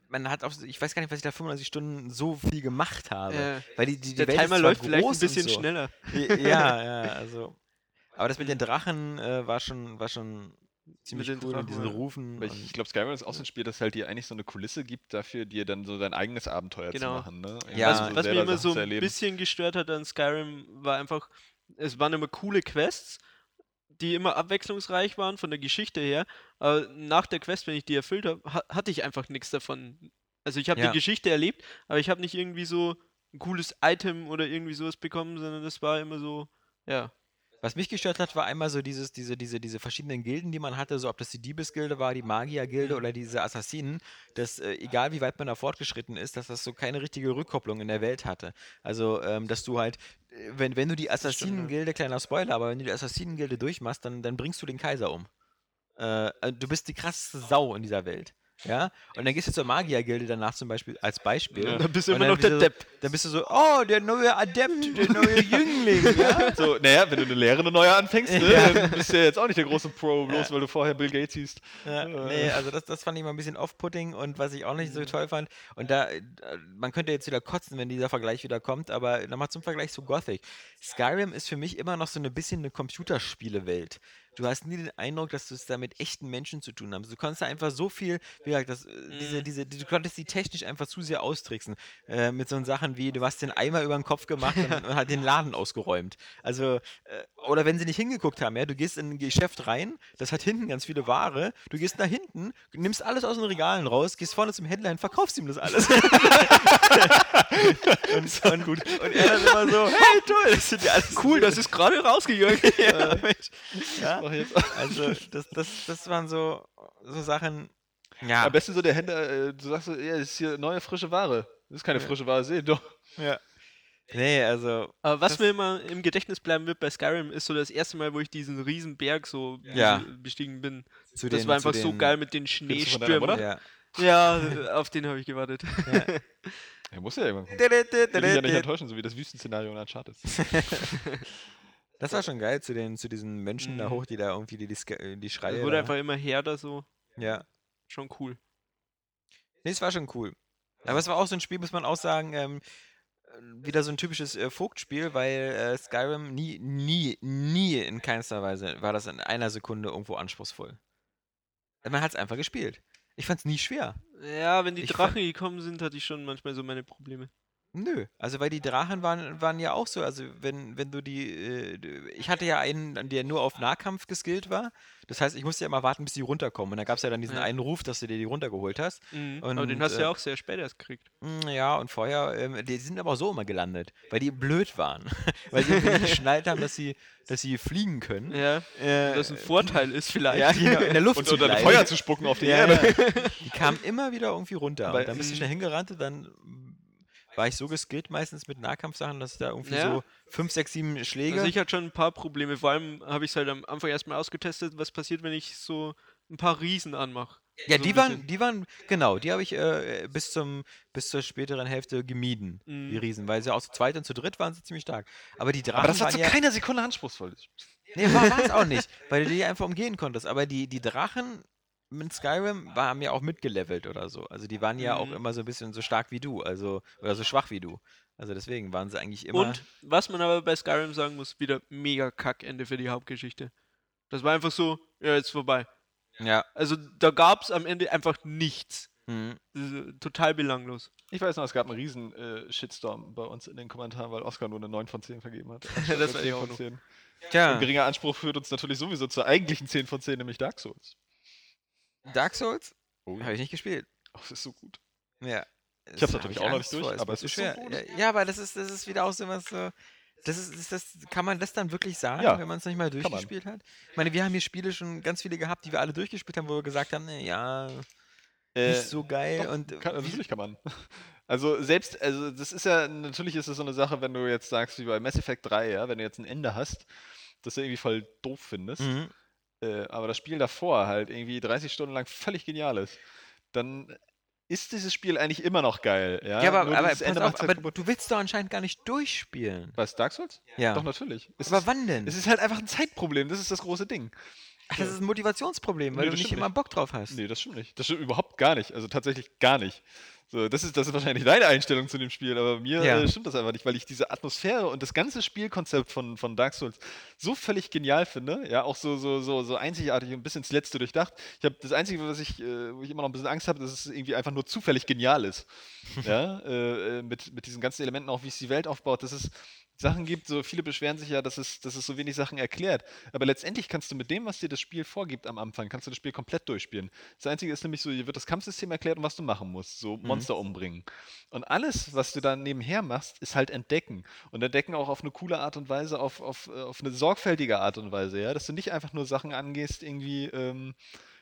man hat auch, ich weiß gar nicht, was ich da 95 Stunden so viel gemacht habe. Äh, Weil die, die, die der Welt Timer läuft vielleicht ein bisschen so. schneller. Ja, ja, also. Aber das mit den Drachen äh, war schon, war schon ziemlich den cool Drachen, mit diesen. Rufen. Weil ich, glaube, Skyrim ist auch so ein Spiel, das halt dir eigentlich so eine Kulisse gibt, dafür dir dann so dein eigenes Abenteuer Genau. zu machen. Ne? Ja, was also was mir immer so ein bisschen gestört hat an Skyrim, war einfach, es waren immer coole Quests, die immer abwechslungsreich waren von der Geschichte her. Aber nach der Quest, wenn ich die erfüllt habe, ha hatte ich einfach nichts davon. Also ich habe Ja. die Geschichte erlebt, aber ich habe nicht irgendwie so ein cooles Item oder irgendwie sowas bekommen, sondern das war immer so, ja. Was mich gestört hat, war einmal so dieses, diese, diese, diese verschiedenen Gilden, die man hatte, so ob das die Diebesgilde war, die Magiergilde Mhm. oder diese Assassinen, dass äh, egal wie weit man da fortgeschritten ist, dass das so keine richtige Rückkopplung in der Welt hatte. Also, ähm, dass du halt, äh, wenn, wenn du die. Assassinengilde, kleiner Spoiler, aber wenn du die Assassinengilde durchmachst, dann, dann bringst du den Kaiser um. Äh, äh, du bist die krasseste Sau in dieser Welt. Ja, und dann gehst du zur Magiergilde danach zum Beispiel als Beispiel. Ja. Dann bist du immer noch der du Depp. Dann bist du so, oh, der neue Adept, der neue Jüngling, ja. So, naja, wenn du eine Lehre, eine neue anfängst, ne, Ja. dann bist du ja jetzt auch nicht der große Pro, bloß weil du vorher Bill Gates siehst. Ja, nee, also das, das fand ich mal ein bisschen off-putting und was ich auch nicht so Mhm. toll fand. Und da, äh, man könnte jetzt wieder kotzen, wenn dieser Vergleich wieder kommt, aber nochmal zum Vergleich zu Gothic. Skyrim ist für mich immer noch so ein bisschen eine Computerspielewelt. Du hast nie den Eindruck, dass du es da mit echten Menschen zu tun hast. Du konntest da einfach so viel, wie gesagt, das, äh, diese, Mhm. diese, du konntest die technisch einfach zu sehr austricksen. Äh, mit so Sachen wie, du hast den Eimer über den Kopf gemacht und, und hat den Laden ausgeräumt. Also, äh, oder wenn sie nicht hingeguckt haben, ja, du gehst in ein Geschäft rein, das hat hinten ganz viele Ware, du gehst nach hinten, nimmst alles aus den Regalen raus, gehst vorne zum Händler und verkaufst ihm das alles. und, und, gut. und er dann immer so, hey, toll, das sind ja alles Cool, das ist gerade rausgegangen. ja, Mensch. ja, Mach jetzt. also das, das, das waren so, so Sachen, ja, Am besten so der Händler, äh, du sagst so, ja, das ist hier neue frische Ware. Das ist keine Ja. frische Ware, seh doch. ja. Nee, also, Aber was mir immer im Gedächtnis bleiben wird bei Skyrim, ist so das erste Mal, wo ich diesen riesen Berg so Ja. bes- bestiegen bin. zu Das den, war einfach so geil mit den Schneestürmen. Ja. Ja, auf den habe ich gewartet. Er muss ja irgendwann kommen. Will mich ja nicht enttäuschen, so wie das Wüstenszenario in Uncharted. Das war schon geil, zu, den, zu diesen Menschen da Mhm. hoch, die da irgendwie die, die, äh, die Schreie. Es wurde da- einfach immer härter so. ja. Schon cool. Nee, es war schon cool. Aber es war auch so ein Spiel, muss man auch sagen, ähm, äh, wieder so ein typisches äh, Vogtspiel, weil äh, Skyrim nie, nie, nie in keinster Weise war das in einer Sekunde irgendwo anspruchsvoll. Man hat es einfach gespielt. Ich fand es nie schwer. Ja, wenn die Ich Drachen gekommen sind, hatte ich schon manchmal so meine Probleme. Nö, also weil die Drachen waren, waren ja auch so, also wenn, wenn du die, äh, ich hatte ja einen, der nur auf Nahkampf geskillt war, das heißt, ich musste ja immer warten, bis die runterkommen und dann gab es ja dann diesen Ja. einen Ruf, dass du dir die runtergeholt hast. Mhm. Aber den Und, hast du äh, ja auch sehr spät erst gekriegt. Mm, Ja, und vorher, ähm, die sind aber auch so immer gelandet, weil die blöd waren, weil sie irgendwie nicht geschnallt haben, dass sie, dass sie fliegen können. Ja, Äh, das ein Vorteil ist vielleicht. ja, genau, in der Luft Und zu unter bleiben. Feuer zu spucken auf die ja, Erde. ja. Die kamen immer wieder irgendwie runter. Weil- und dann bist du schnell hingerannt und dann war ich so geskillt meistens mit Nahkampfsachen, dass da irgendwie Ja. so fünf, sechs, sieben Schläge. Also ich hatte schon ein paar Probleme. Vor allem habe ich es halt am Anfang erstmal ausgetestet, was passiert, wenn ich so ein paar Riesen anmache. ja, so die waren, die waren, genau, die habe ich äh, bis zum, bis zur späteren Hälfte gemieden, die Mhm. Riesen, weil sie auch zu zweit und zu dritt waren sie ziemlich stark. Aber die Drachen Aber das war waren zu ja, keiner Sekunde anspruchsvoll. Nee, war es auch nicht, weil du die einfach umgehen konntest. Aber die, die Drachen mit Skyrim war, haben ja auch mitgelevelt oder so. Also die waren ja auch Mhm. immer so ein bisschen so stark wie du, also oder so schwach wie du. Also deswegen waren sie eigentlich immer. Und was man aber bei Skyrim sagen muss, wieder mega Kackende für die Hauptgeschichte. Das war einfach so, ja, jetzt vorbei. ja, Also da gab es am Ende einfach nichts. Mhm. Äh, total belanglos. Ich weiß noch, es gab einen riesen äh, Shitstorm bei uns in den Kommentaren, weil Oscar nur eine 9 von 10 vergeben hat. Das ich 10 auch von noch. 10. Tja, Ein geringer Anspruch führt uns natürlich sowieso zur eigentlichen 10 von 10, nämlich Dark Souls. Dark Souls? Oh, Habe ich nicht gespielt. Oh, das ist so gut. Ja. Ich hab's Das natürlich hab auch noch nicht durch, vor, aber es ist so schwer. gut. Ja, ja, aber das ist, das ist wieder auch so was so. Das ist, ist das, kann man das dann wirklich sagen, Ja, wenn man es nicht mal durchgespielt hat? Ich meine, wir haben hier Spiele schon ganz viele gehabt, die wir alle durchgespielt haben, wo wir gesagt haben, ne, ja, nicht so geil. Doch, und kann, wie- natürlich kann man. Also selbst, also das ist ja, natürlich ist es so eine Sache, wenn du jetzt sagst, wie bei Mass Effect 3, ja, wenn du jetzt ein Ende hast, das du irgendwie voll doof findest, Mhm. Äh, aber das Spiel davor halt irgendwie 30 Stunden lang völlig genial ist, dann ist dieses Spiel eigentlich immer noch geil, ja. Ja, aber, aber, auf, halt aber du willst doch anscheinend gar nicht durchspielen. Was, Dark Souls? Ja. Doch, natürlich. Es aber ist, wann denn? es ist halt einfach ein Zeitproblem, das ist das große Ding. Das ist ein Motivationsproblem, weil Nee, du das nicht immer. Bock drauf hast. Nee, das stimmt nicht. Das stimmt überhaupt gar nicht. Also tatsächlich gar nicht. So, das, ist, das ist wahrscheinlich deine Einstellung zu dem Spiel, aber mir Ja. äh, stimmt das einfach nicht, weil ich diese Atmosphäre und das ganze Spielkonzept von, von Dark Souls so völlig genial finde. Ja, auch so, so, so, so einzigartig und bis ins Letzte durchdacht. Ich habe das Einzige, was ich, äh, wo ich immer noch ein bisschen Angst habe, dass es irgendwie einfach nur zufällig genial ist. ja, äh, äh, mit, mit diesen ganzen Elementen, auch wie es die Welt aufbaut, dass es Sachen gibt, so viele beschweren sich ja, dass es, dass es so wenig Sachen erklärt. Aber letztendlich kannst du mit dem, was dir das Spiel vorgibt am Anfang, kannst du das Spiel komplett durchspielen. Das Einzige ist nämlich so, hier wird das Kampfsystem erklärt und was du machen musst. So Monster umbringen. Und alles, was du dann nebenher machst, ist halt entdecken. Und entdecken auch auf eine coole Art und Weise, auf, auf, auf eine sorgfältige Art und Weise, ja. Dass du nicht einfach nur Sachen angehst, irgendwie, ähm,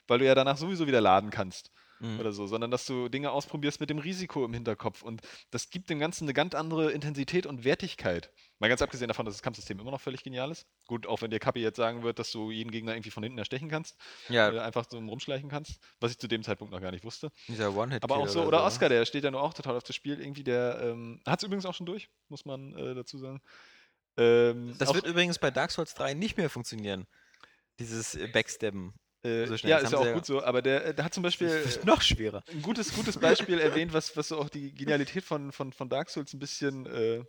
weil du ja danach sowieso wieder laden kannst Mhm. oder so, sondern dass du Dinge ausprobierst mit dem Risiko im Hinterkopf. Und das gibt dem Ganzen eine ganz andere Intensität und Wertigkeit. Mal ganz abgesehen davon, dass das Kampfsystem immer noch völlig genial ist. Gut, auch wenn dir Kapi jetzt sagen wird, dass du jeden Gegner irgendwie von hinten erstechen kannst, Ja, äh, einfach so rumschleichen kannst, was ich zu dem Zeitpunkt noch gar nicht wusste. dieser One-Hit. Aber auch so, oder Oscar, der steht ja nur auch total auf das Spiel. Irgendwie, der ähm, hat es übrigens auch schon durch, muss man äh, dazu sagen. Ähm, Das wird übrigens bei Dark Souls 3 nicht mehr funktionieren. Dieses äh, Backstabben. Äh, so ja, ist ja auch gut so, aber der, äh, der hat zum Beispiel. Ist noch schwerer. ein gutes, gutes Beispiel erwähnt, was, was so auch die Genialität von, von, von Dark Souls ein bisschen äh,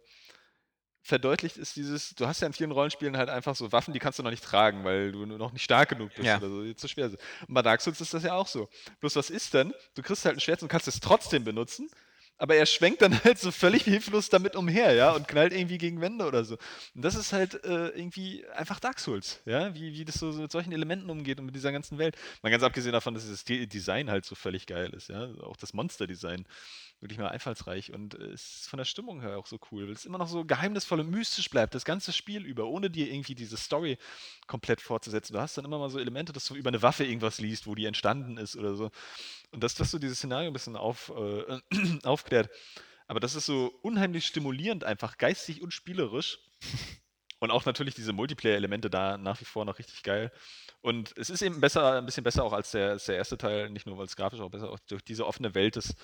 verdeutlicht, ist dieses, du hast ja in vielen Rollenspielen halt einfach so Waffen, die kannst du noch nicht tragen, weil du noch nicht stark genug bist Ja. oder so, die zu schwer sind. Und bei Dark Souls ist das ja auch so. Bloß was ist denn? Du kriegst halt ein Schwert und kannst es trotzdem benutzen, aber er schwenkt dann halt so völlig hilflos damit umher, ja, und knallt irgendwie gegen Wände oder so. Und das ist halt äh, irgendwie einfach Dark Souls, ja, wie, wie das so, mit solchen Elementen umgeht und mit dieser ganzen Welt. Mal ganz abgesehen davon, dass De Design halt so völlig geil ist, ja, auch das Monster-Design wirklich mal einfallsreich und äh, ist von der Stimmung her auch so cool, weil es immer noch so geheimnisvoll und mystisch bleibt, das ganze Spiel über, ohne dir irgendwie diese Story komplett fortzusetzen. Du hast dann immer mal so Elemente, dass du über eine Waffe irgendwas liest, wo die entstanden ist oder so. Und dass das so dieses Szenario ein bisschen auf, äh, aufklärt. Aber das ist so unheimlich stimulierend, einfach geistig und spielerisch. Und auch natürlich diese Multiplayer-Elemente da nach wie vor noch richtig geil. Und es ist eben besser, ein bisschen besser auch als der, als der erste Teil, nicht nur weil es grafisch auch besser, auch durch diese offene Welt ist,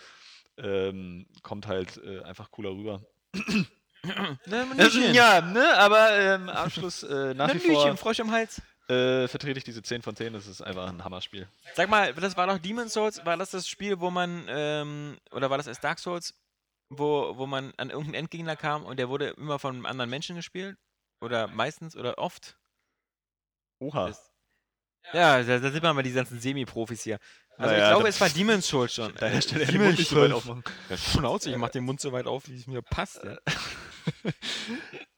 ähm, kommt halt äh, einfach cooler rüber. Nüsschen. ja, ne, aber ähm, Abschluss äh, nach wie Nüsschen, vor Frosch im Hals. äh, vertrete ich diese 10 von 10, das ist einfach ein Hammerspiel. Sag mal, das war doch Demon's Souls, war das das Spiel, wo man, ähm, oder war das erst Dark Souls, wo, wo man an irgendeinen Endgegner kam und der wurde immer von anderen Menschen gespielt? Oder meistens oder oft? Oha. Das- Ja, da, da sind wir mal die ganzen Semi-Profis hier. Also Naja, ich glaube, es war Demon's Souls schon. Da Stelle den Demon's Mund nicht so weit aufmachen. Ja, Schnauze, ich mach den Mund so weit auf, wie es mir passt. Ja.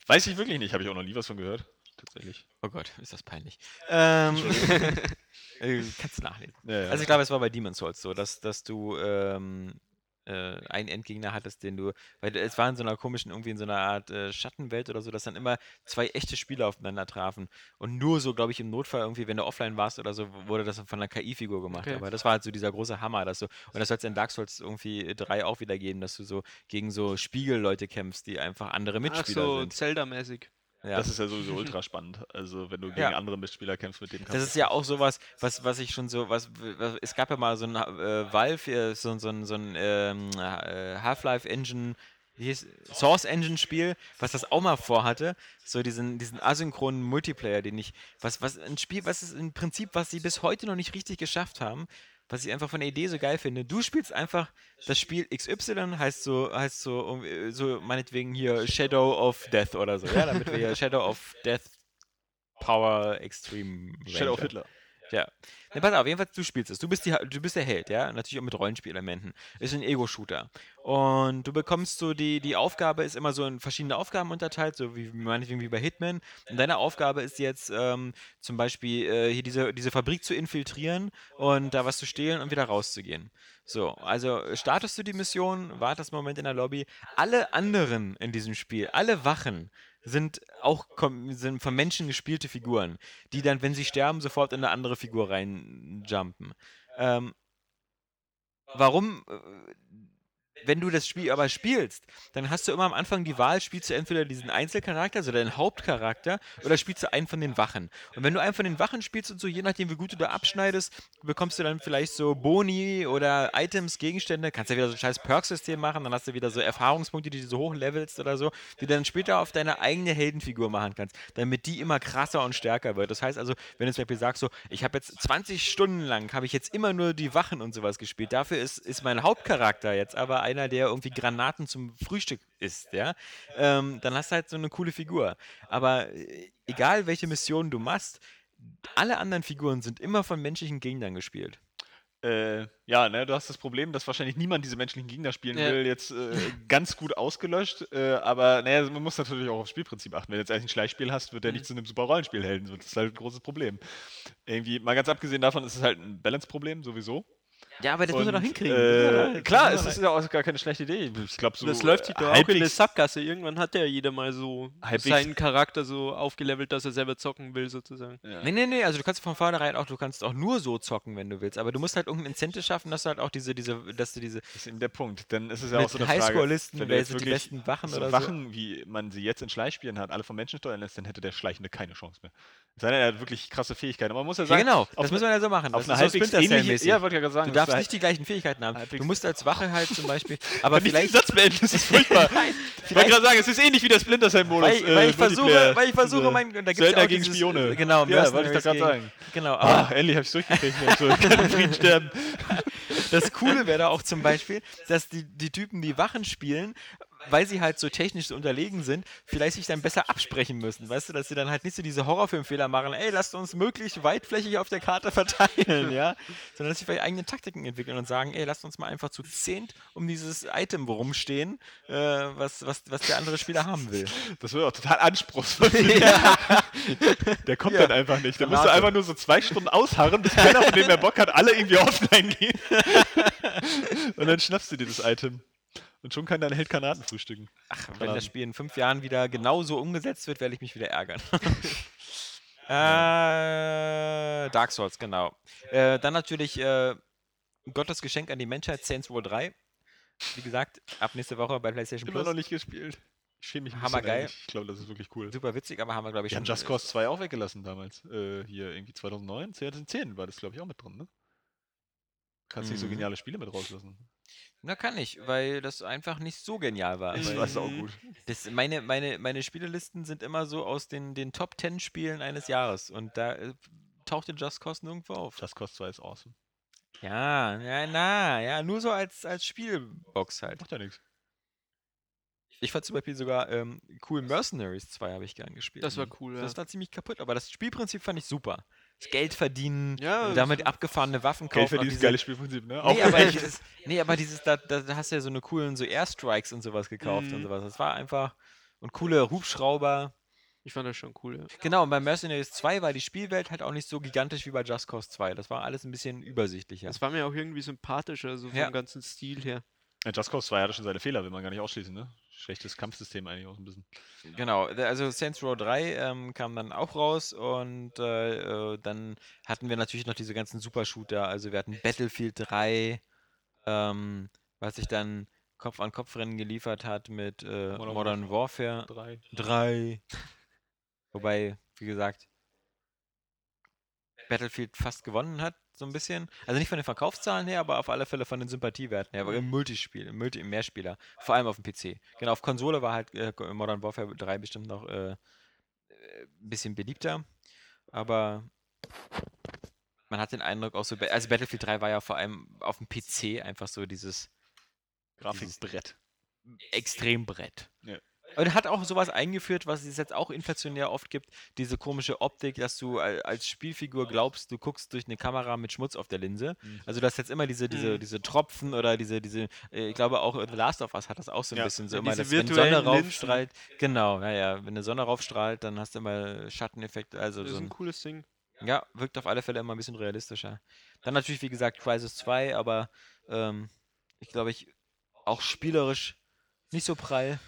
Weiß ich wirklich nicht, habe ich auch noch nie was von gehört. Tatsächlich. Oh Gott, ist das peinlich. Ähm, äh, kannst du nachlesen. Ja, ja. Also ich glaube, es war bei Demon's Souls so, dass, dass du ähm, äh, einen Endgegner hattest, den du, weil es war in so einer komischen, irgendwie in so einer Art äh, Schattenwelt oder so, dass dann immer zwei echte Spieler aufeinander trafen. Und nur so, glaube ich, im Notfall irgendwie, wenn du offline warst oder so, wurde das von einer KI-Figur gemacht. Okay. Aber das war halt so dieser große Hammer, dass du, und das soll es in Dark Souls irgendwie 3 auch wieder geben, dass du so gegen so Spiegelleute kämpfst, die einfach andere Ach Mitspieler so, sind. Zelda-mäßig. Ja. Das ist ja sowieso ultra spannend. Also, wenn du gegen Ja. andere Mitspieler kämpfst, mit denen kannst Das ist ja auch sowas, was, was ich schon so, was, was es gab ja mal so ein äh, Valve, äh, so, so ein, so ein ähm, äh, Half-Life Engine, hieß, Source Engine Spiel, was das auch mal vorhatte, so diesen, diesen asynchronen Multiplayer, den ich, was, was ein Spiel, was ist im Prinzip, was sie bis heute noch nicht richtig geschafft haben, was ich einfach von der Idee so geil finde. Du spielst einfach das Spiel XY, heißt so, heißt so, so meinetwegen hier Shadow of Death oder so, ja, damit wir hier Shadow of Death Power Extreme Shadow of Ranger. Hitler. Ja. Ne, pass auf, jedenfalls, du spielst es. Du bist, die, du bist der Held, ja? Natürlich auch mit Rollenspielelementen. Ist ein Ego-Shooter. Und du bekommst so die, die Aufgabe ist immer so in verschiedene Aufgaben unterteilt, so wie meinetwegen wie bei Hitman. Und deine Aufgabe ist jetzt ähm, zum Beispiel äh, hier diese, diese Fabrik zu infiltrieren und da was zu stehlen und wieder rauszugehen. So, also startest du die Mission, wartest einen Moment in der Lobby. Alle anderen in diesem Spiel, alle Wachen, sind auch sind von Menschen gespielte Figuren, die dann, wenn sie sterben, sofort in eine andere Figur reinjumpen. Ähm, warum, äh, wenn du das Spiel aber spielst, dann hast du immer am Anfang die Wahl, spielst du entweder diesen Einzelcharakter, also deinen Hauptcharakter, oder spielst du einen von den Wachen. Und wenn du einen von den Wachen spielst und so, je nachdem, wie gut du da abschneidest, bekommst du dann vielleicht so Boni oder Items, Gegenstände, kannst ja wieder so ein scheiß Perk-System machen, dann hast du wieder so Erfahrungspunkte, die du so hochlevelst oder so, die du dann später auf deine eigene Heldenfigur machen kannst, damit die immer krasser und stärker wird. Das heißt also, wenn du zum Beispiel sagst, so, ich habe jetzt 20 Stunden lang, habe ich jetzt immer nur die Wachen und sowas gespielt, dafür ist, ist mein Hauptcharakter jetzt aber einer, der irgendwie Granaten zum Frühstück isst, ja, ähm, dann hast du halt so eine coole Figur. Aber äh, egal, welche Mission du machst, alle anderen Figuren sind immer von menschlichen Gegnern gespielt. Äh, ja, ne, du hast das Problem, dass wahrscheinlich niemand diese menschlichen Gegner spielen Ja. will, jetzt äh, ganz gut ausgelöscht. Äh, aber naja, man muss natürlich auch aufs Spielprinzip achten. Wenn du jetzt eigentlich ein Schleichspiel hast, wird der nicht zu einem super Rollenspielhelden. Das ist halt ein großes Problem. Irgendwie, mal ganz abgesehen davon, ist es halt ein Balance-Problem, sowieso. Ja, aber das müssen wir doch Und, hinkriegen. Äh, Das klar, es ist ja auch gar keine schlechte Idee. Ich glaube, so. das läuft sich doch auch in eine halbwegs- Sackgasse. Irgendwann hat ja jeder mal so Halbwegs- seinen Charakter so aufgelevelt, dass er selber zocken will, sozusagen. Ja. Nee, nee, nee, also du kannst von vornherein auch, du kannst auch nur so zocken, wenn du willst, aber du musst halt irgendein Incentive schaffen, dass du halt auch diese, diese, dass du diese Das ist eben der Punkt. Dann ist es ja auch so eine Frage. Highscore-Listen, wer jetzt sind die wirklich besten Wachen so oder so. Wachen, wie man sie jetzt in Schleichspielen hat, alle vom Menschen steuern lässt, dann hätte der Schleichende keine Chance mehr. Sei denn, er hat wirklich krasse Fähigkeiten. Aber man muss ja Ja, sagen, genau, auf das müssen wir ja so machen. auf Das eine halbwegs ähnliche. Ja, wollte ich ja sagen. Du darfst nicht die gleichen Fähigkeiten haben. Du musst als Wache halt zum Beispiel. Aber Nicht vielleicht. den Satz beenden, das ist furchtbar. Ich wollte gerade sagen, es ist ähnlich wie der Splinter Cell-Modus. weil, weil, ich versuche, weil ich versuche, mein. Da gibt's Söldner ja auch gegen dieses, Spione. Genau, ja, wollte ich gerade sagen. Genau, aber Ah, endlich habe ich es durchgekriegt. Mensch, so, ich kann Frieden sterben. das Coole wäre da auch zum Beispiel, dass die, die Typen, die Wachen spielen, weil sie halt so technisch so unterlegen sind, vielleicht sich dann besser absprechen müssen. Weißt du, dass sie dann halt nicht so diese Horrorfilmfehler machen, ey, lasst uns möglichst weitflächig auf der Karte verteilen, ja? Sondern dass sie vielleicht eigene Taktiken entwickeln und sagen, ey, lasst uns mal einfach zu zehnt um dieses Item rumstehen, äh, was, was, was der andere Spieler haben will. Das wird auch total anspruchsvoll. Der kommt Ja. dann einfach nicht. Da musst du Granate. einfach nur so zwei Stunden ausharren, bis keiner von dem mehr Bock hat, alle irgendwie offline gehen. Und dann schnappst du dir das Item. Und schon kann dein Held Granaten frühstücken. Ach, wenn Verraten. das Spiel in fünf Jahren wieder genauso umgesetzt wird, werde ich mich wieder ärgern. äh, Dark Souls, genau. Äh, dann natürlich äh, Gottes Geschenk an die Menschheit, Saints Row 3. Wie gesagt, ab nächste Woche bei PlayStation Immer Plus. noch nicht gespielt. Ich schäme mich ein bisschen eigentlich. Ich glaube, das ist wirklich cool. Super witzig, aber haben wir, glaube ich, Die haben schon. Just Cause 2 auch weggelassen damals. Äh, hier irgendwie 2009, 2010 war das, glaube ich, auch mit drin, ne? Kannst nicht so Mhm. geniale Spiele mit rauslassen. Na, kann ich, weil das einfach nicht so genial war. Ich ist auch Mhm. gut. das, meine, meine, meine Spielelisten sind immer so aus den, den Top 10 Spielen eines Jahres und da äh, tauchte Just Cause nirgendwo auf. Just Cause 2 ist awesome. Ja, ja, na, ja, nur so als, als Spielbox halt. Macht ja nichts. Ich fand zum Beispiel sogar ähm, cool Mercenaries 2 habe ich gern gespielt. Das war cool, ja. Das war ziemlich kaputt, aber das Spielprinzip fand ich super. Geld verdienen, Ja, und damit abgefahrene Waffen Geld kaufen. für und dieses diese- geile Spielprinzip, ne? Nee, aber dieses, nee, aber dieses, da, da hast du ja so eine coolen so Airstrikes und sowas gekauft und Mhm. sowas. Das war einfach. Und coole Hubschrauber. Ich fand das schon cool, ja. Genau, und bei Mercenaries 2 war die Spielwelt halt auch nicht so gigantisch wie bei Just Cause 2. Das war alles ein bisschen übersichtlicher. Das war mir auch irgendwie sympathischer, so vom Ja. ganzen Stil her. Ja, Just Cause 2 hatte schon seine Fehler, will man gar nicht ausschließen, ne? Schlechtes Kampfsystem eigentlich auch ein bisschen. Genau, da- also Saints Row 3 ähm, kam dann auch raus und äh, äh, dann hatten wir natürlich noch diese ganzen Super-Shooter. Also wir hatten Battlefield 3, ähm, was sich dann Kopf-an-Kopf-Rennen geliefert hat mit äh, Modern Modern, Warfare 3. 3. Wobei, wie gesagt, Battlefield fast gewonnen hat, so ein bisschen. Also nicht von den Verkaufszahlen her, aber auf alle Fälle von den Sympathiewerten her. Aber im Multispiel, im, Multi im Mehrspieler. Vor allem auf dem PC. Genau, auf Konsole war halt äh, Modern Warfare 3 bestimmt noch äh, äh, ein bisschen beliebter. Aber man hat den Eindruck auch so, also Battlefield 3 war ja vor allem auf dem PC einfach so dieses Grafikbrett. Extrembrett. Ja. Und hat auch sowas eingeführt, was es jetzt auch inflationär oft gibt, diese komische Optik, dass du al- als Spielfigur glaubst, du guckst durch eine Kamera mit Schmutz auf der Linse. Mhm. Also du hast jetzt immer diese, diese, Mhm. diese Tropfen oder diese, diese, äh, ich glaube auch The Last of Us hat das auch so ein Ja. bisschen so Ja, immer, dass wenn Sonne raufstrahlt, genau, naja, wenn eine Sonne raufstrahlt, dann hast du immer Schatteneffekte, also Das so ist ein, ein cooles Ding. ja, wirkt auf alle Fälle immer ein bisschen realistischer. Dann natürlich, wie gesagt, Crisis 2, aber ähm, ich glaube, ich auch spielerisch nicht so prall.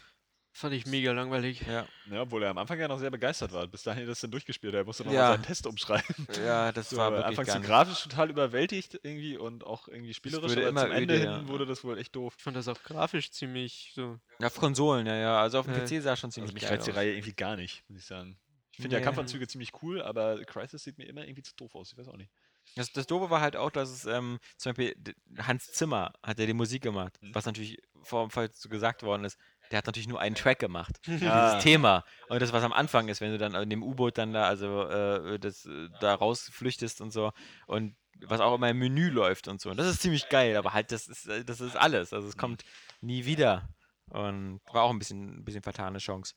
Fand ich mega langweilig. Ja, Ja, obwohl er am Anfang ja noch sehr begeistert war. Bis dahin hat er das dann durchgespielt. hat. Er musste noch Ja. mal seinen Test umschreiben. ja das So, war wirklich anfangs gar so nicht. grafisch total überwältigt irgendwie und auch irgendwie spielerisch. Aber immer zum Ende öde, ja. hin wurde das wohl echt doof. Ich fand das auch grafisch ziemlich so. Ja, auf Konsolen, ja, ja. Also auf dem Äh, PC sah schon ziemlich Also mich geil reizt die. Reihe irgendwie gar nicht, muss ich sagen. Ich finde ja Nee. Kampfanzüge ziemlich cool, aber Crisis sieht mir immer irgendwie zu doof aus. Ich weiß auch nicht. Das, das Doofe war halt auch, dass es ähm, zum Beispiel Hans Zimmer hat ja die Musik gemacht, Mhm. was natürlich vor dem Fall so gesagt worden ist. Der hat natürlich nur einen Track gemacht, Ah. dieses Thema. Und das, was am Anfang ist, wenn du dann in dem U-Boot dann da, also äh, das, äh, da rausflüchtest und so. Und was auch immer im Menü läuft und so. Und das ist ziemlich geil, aber halt, das ist, äh, das ist alles. Also es kommt nie wieder. Und war auch ein bisschen, ein bisschen vertane Chance.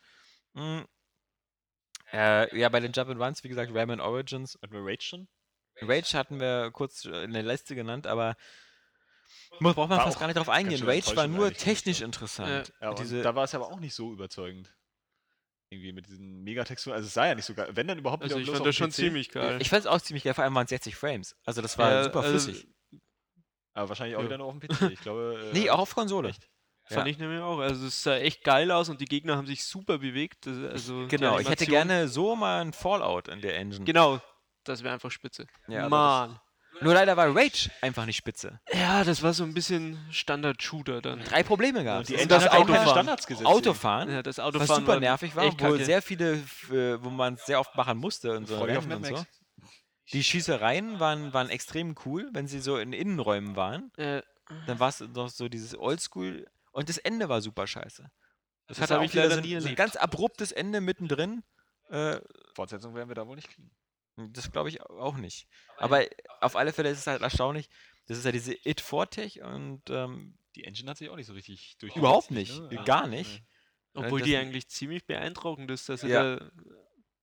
Mm. Äh, ja, bei den Jump and Runs, wie gesagt, Rayman Origins Hatten wir Rage schon? Rage hatten wir kurz äh, in der Liste genannt, aber muss, braucht man War fast gar nicht drauf eingehen. Rage war nur technisch interessant. Ja, Diese, da war es aber auch nicht so überzeugend. Irgendwie mit diesen Megatexturen. Also es sah ja nicht so geil. Wenn dann überhaupt Also ich fand das schon PC. ziemlich geil. ich fand es auch ziemlich geil, vor allem waren es 60 Frames. Also das war Ja, super also flüssig. Aber wahrscheinlich auch Ja. wieder nur auf dem PC. Ich glaube. Äh, Nee, auch auf Konsole. echt. Fand Ja. ich nämlich auch. Also es sah echt geil aus und die Gegner haben sich super bewegt. Also Genau, ich hätte gerne so mal ein Fallout in der Engine. Genau, das wäre einfach spitze. Ja, Mann. Nur leider war Rage einfach nicht spitze. Ja, das war so ein bisschen Standard-Shooter dann. Drei Probleme gab es. Die Und Engine das hat auch keine Autofahren, Standards gesetzt. Autofahren Ja, das was Autofahren super war nervig war, wo kacke. sehr viele, äh, wo man es sehr oft machen musste und so. Rennen und so. Die Schießereien waren, waren extrem cool, wenn sie so in Innenräumen waren. Äh, Dann war es noch so dieses Oldschool und das Ende war super scheiße. Das, Das hatte hab auch ich leider so, nie ein- so ein erlebt. ganz abruptes Ende mittendrin. Äh, Fortsetzung werden wir da wohl nicht kriegen. Das glaube ich auch nicht. Aber auf alle Fälle ist es halt erstaunlich. Das ist ja diese It Fortech und ähm, Die Engine hat sich auch nicht so richtig durch. überhaupt nicht, gar nicht. obwohl das- die eigentlich ziemlich beeindruckend ist, dass sie Ja. da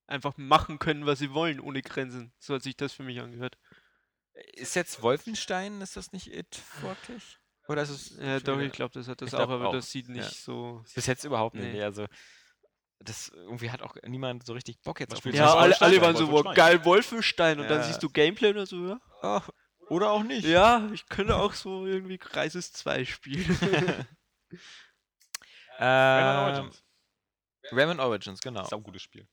einfach machen können, was sie wollen, ohne Grenzen. So hat sich das für mich angehört. Ist jetzt Wolfenstein, ist das nicht It Fortech? Oder ist es. Ja, doch, ich glaube, das hat das auch, aber auch, das sieht ja. nicht so. Bis jetzt überhaupt nicht. Nee. nee, Also, das irgendwie hat auch niemand so richtig Bock jetzt Was auf Ja, alle, alle Ja, waren so, Wolfenstein. geil, Wolfenstein. Und dann Ja. siehst du Gameplay und dann so, ja, Ah, oder auch nicht. ja, ich könnte auch so irgendwie Crisis 2 spielen. Rayman Ähm, Origins. Rayman Origins, genau. Sau gutes Spiel.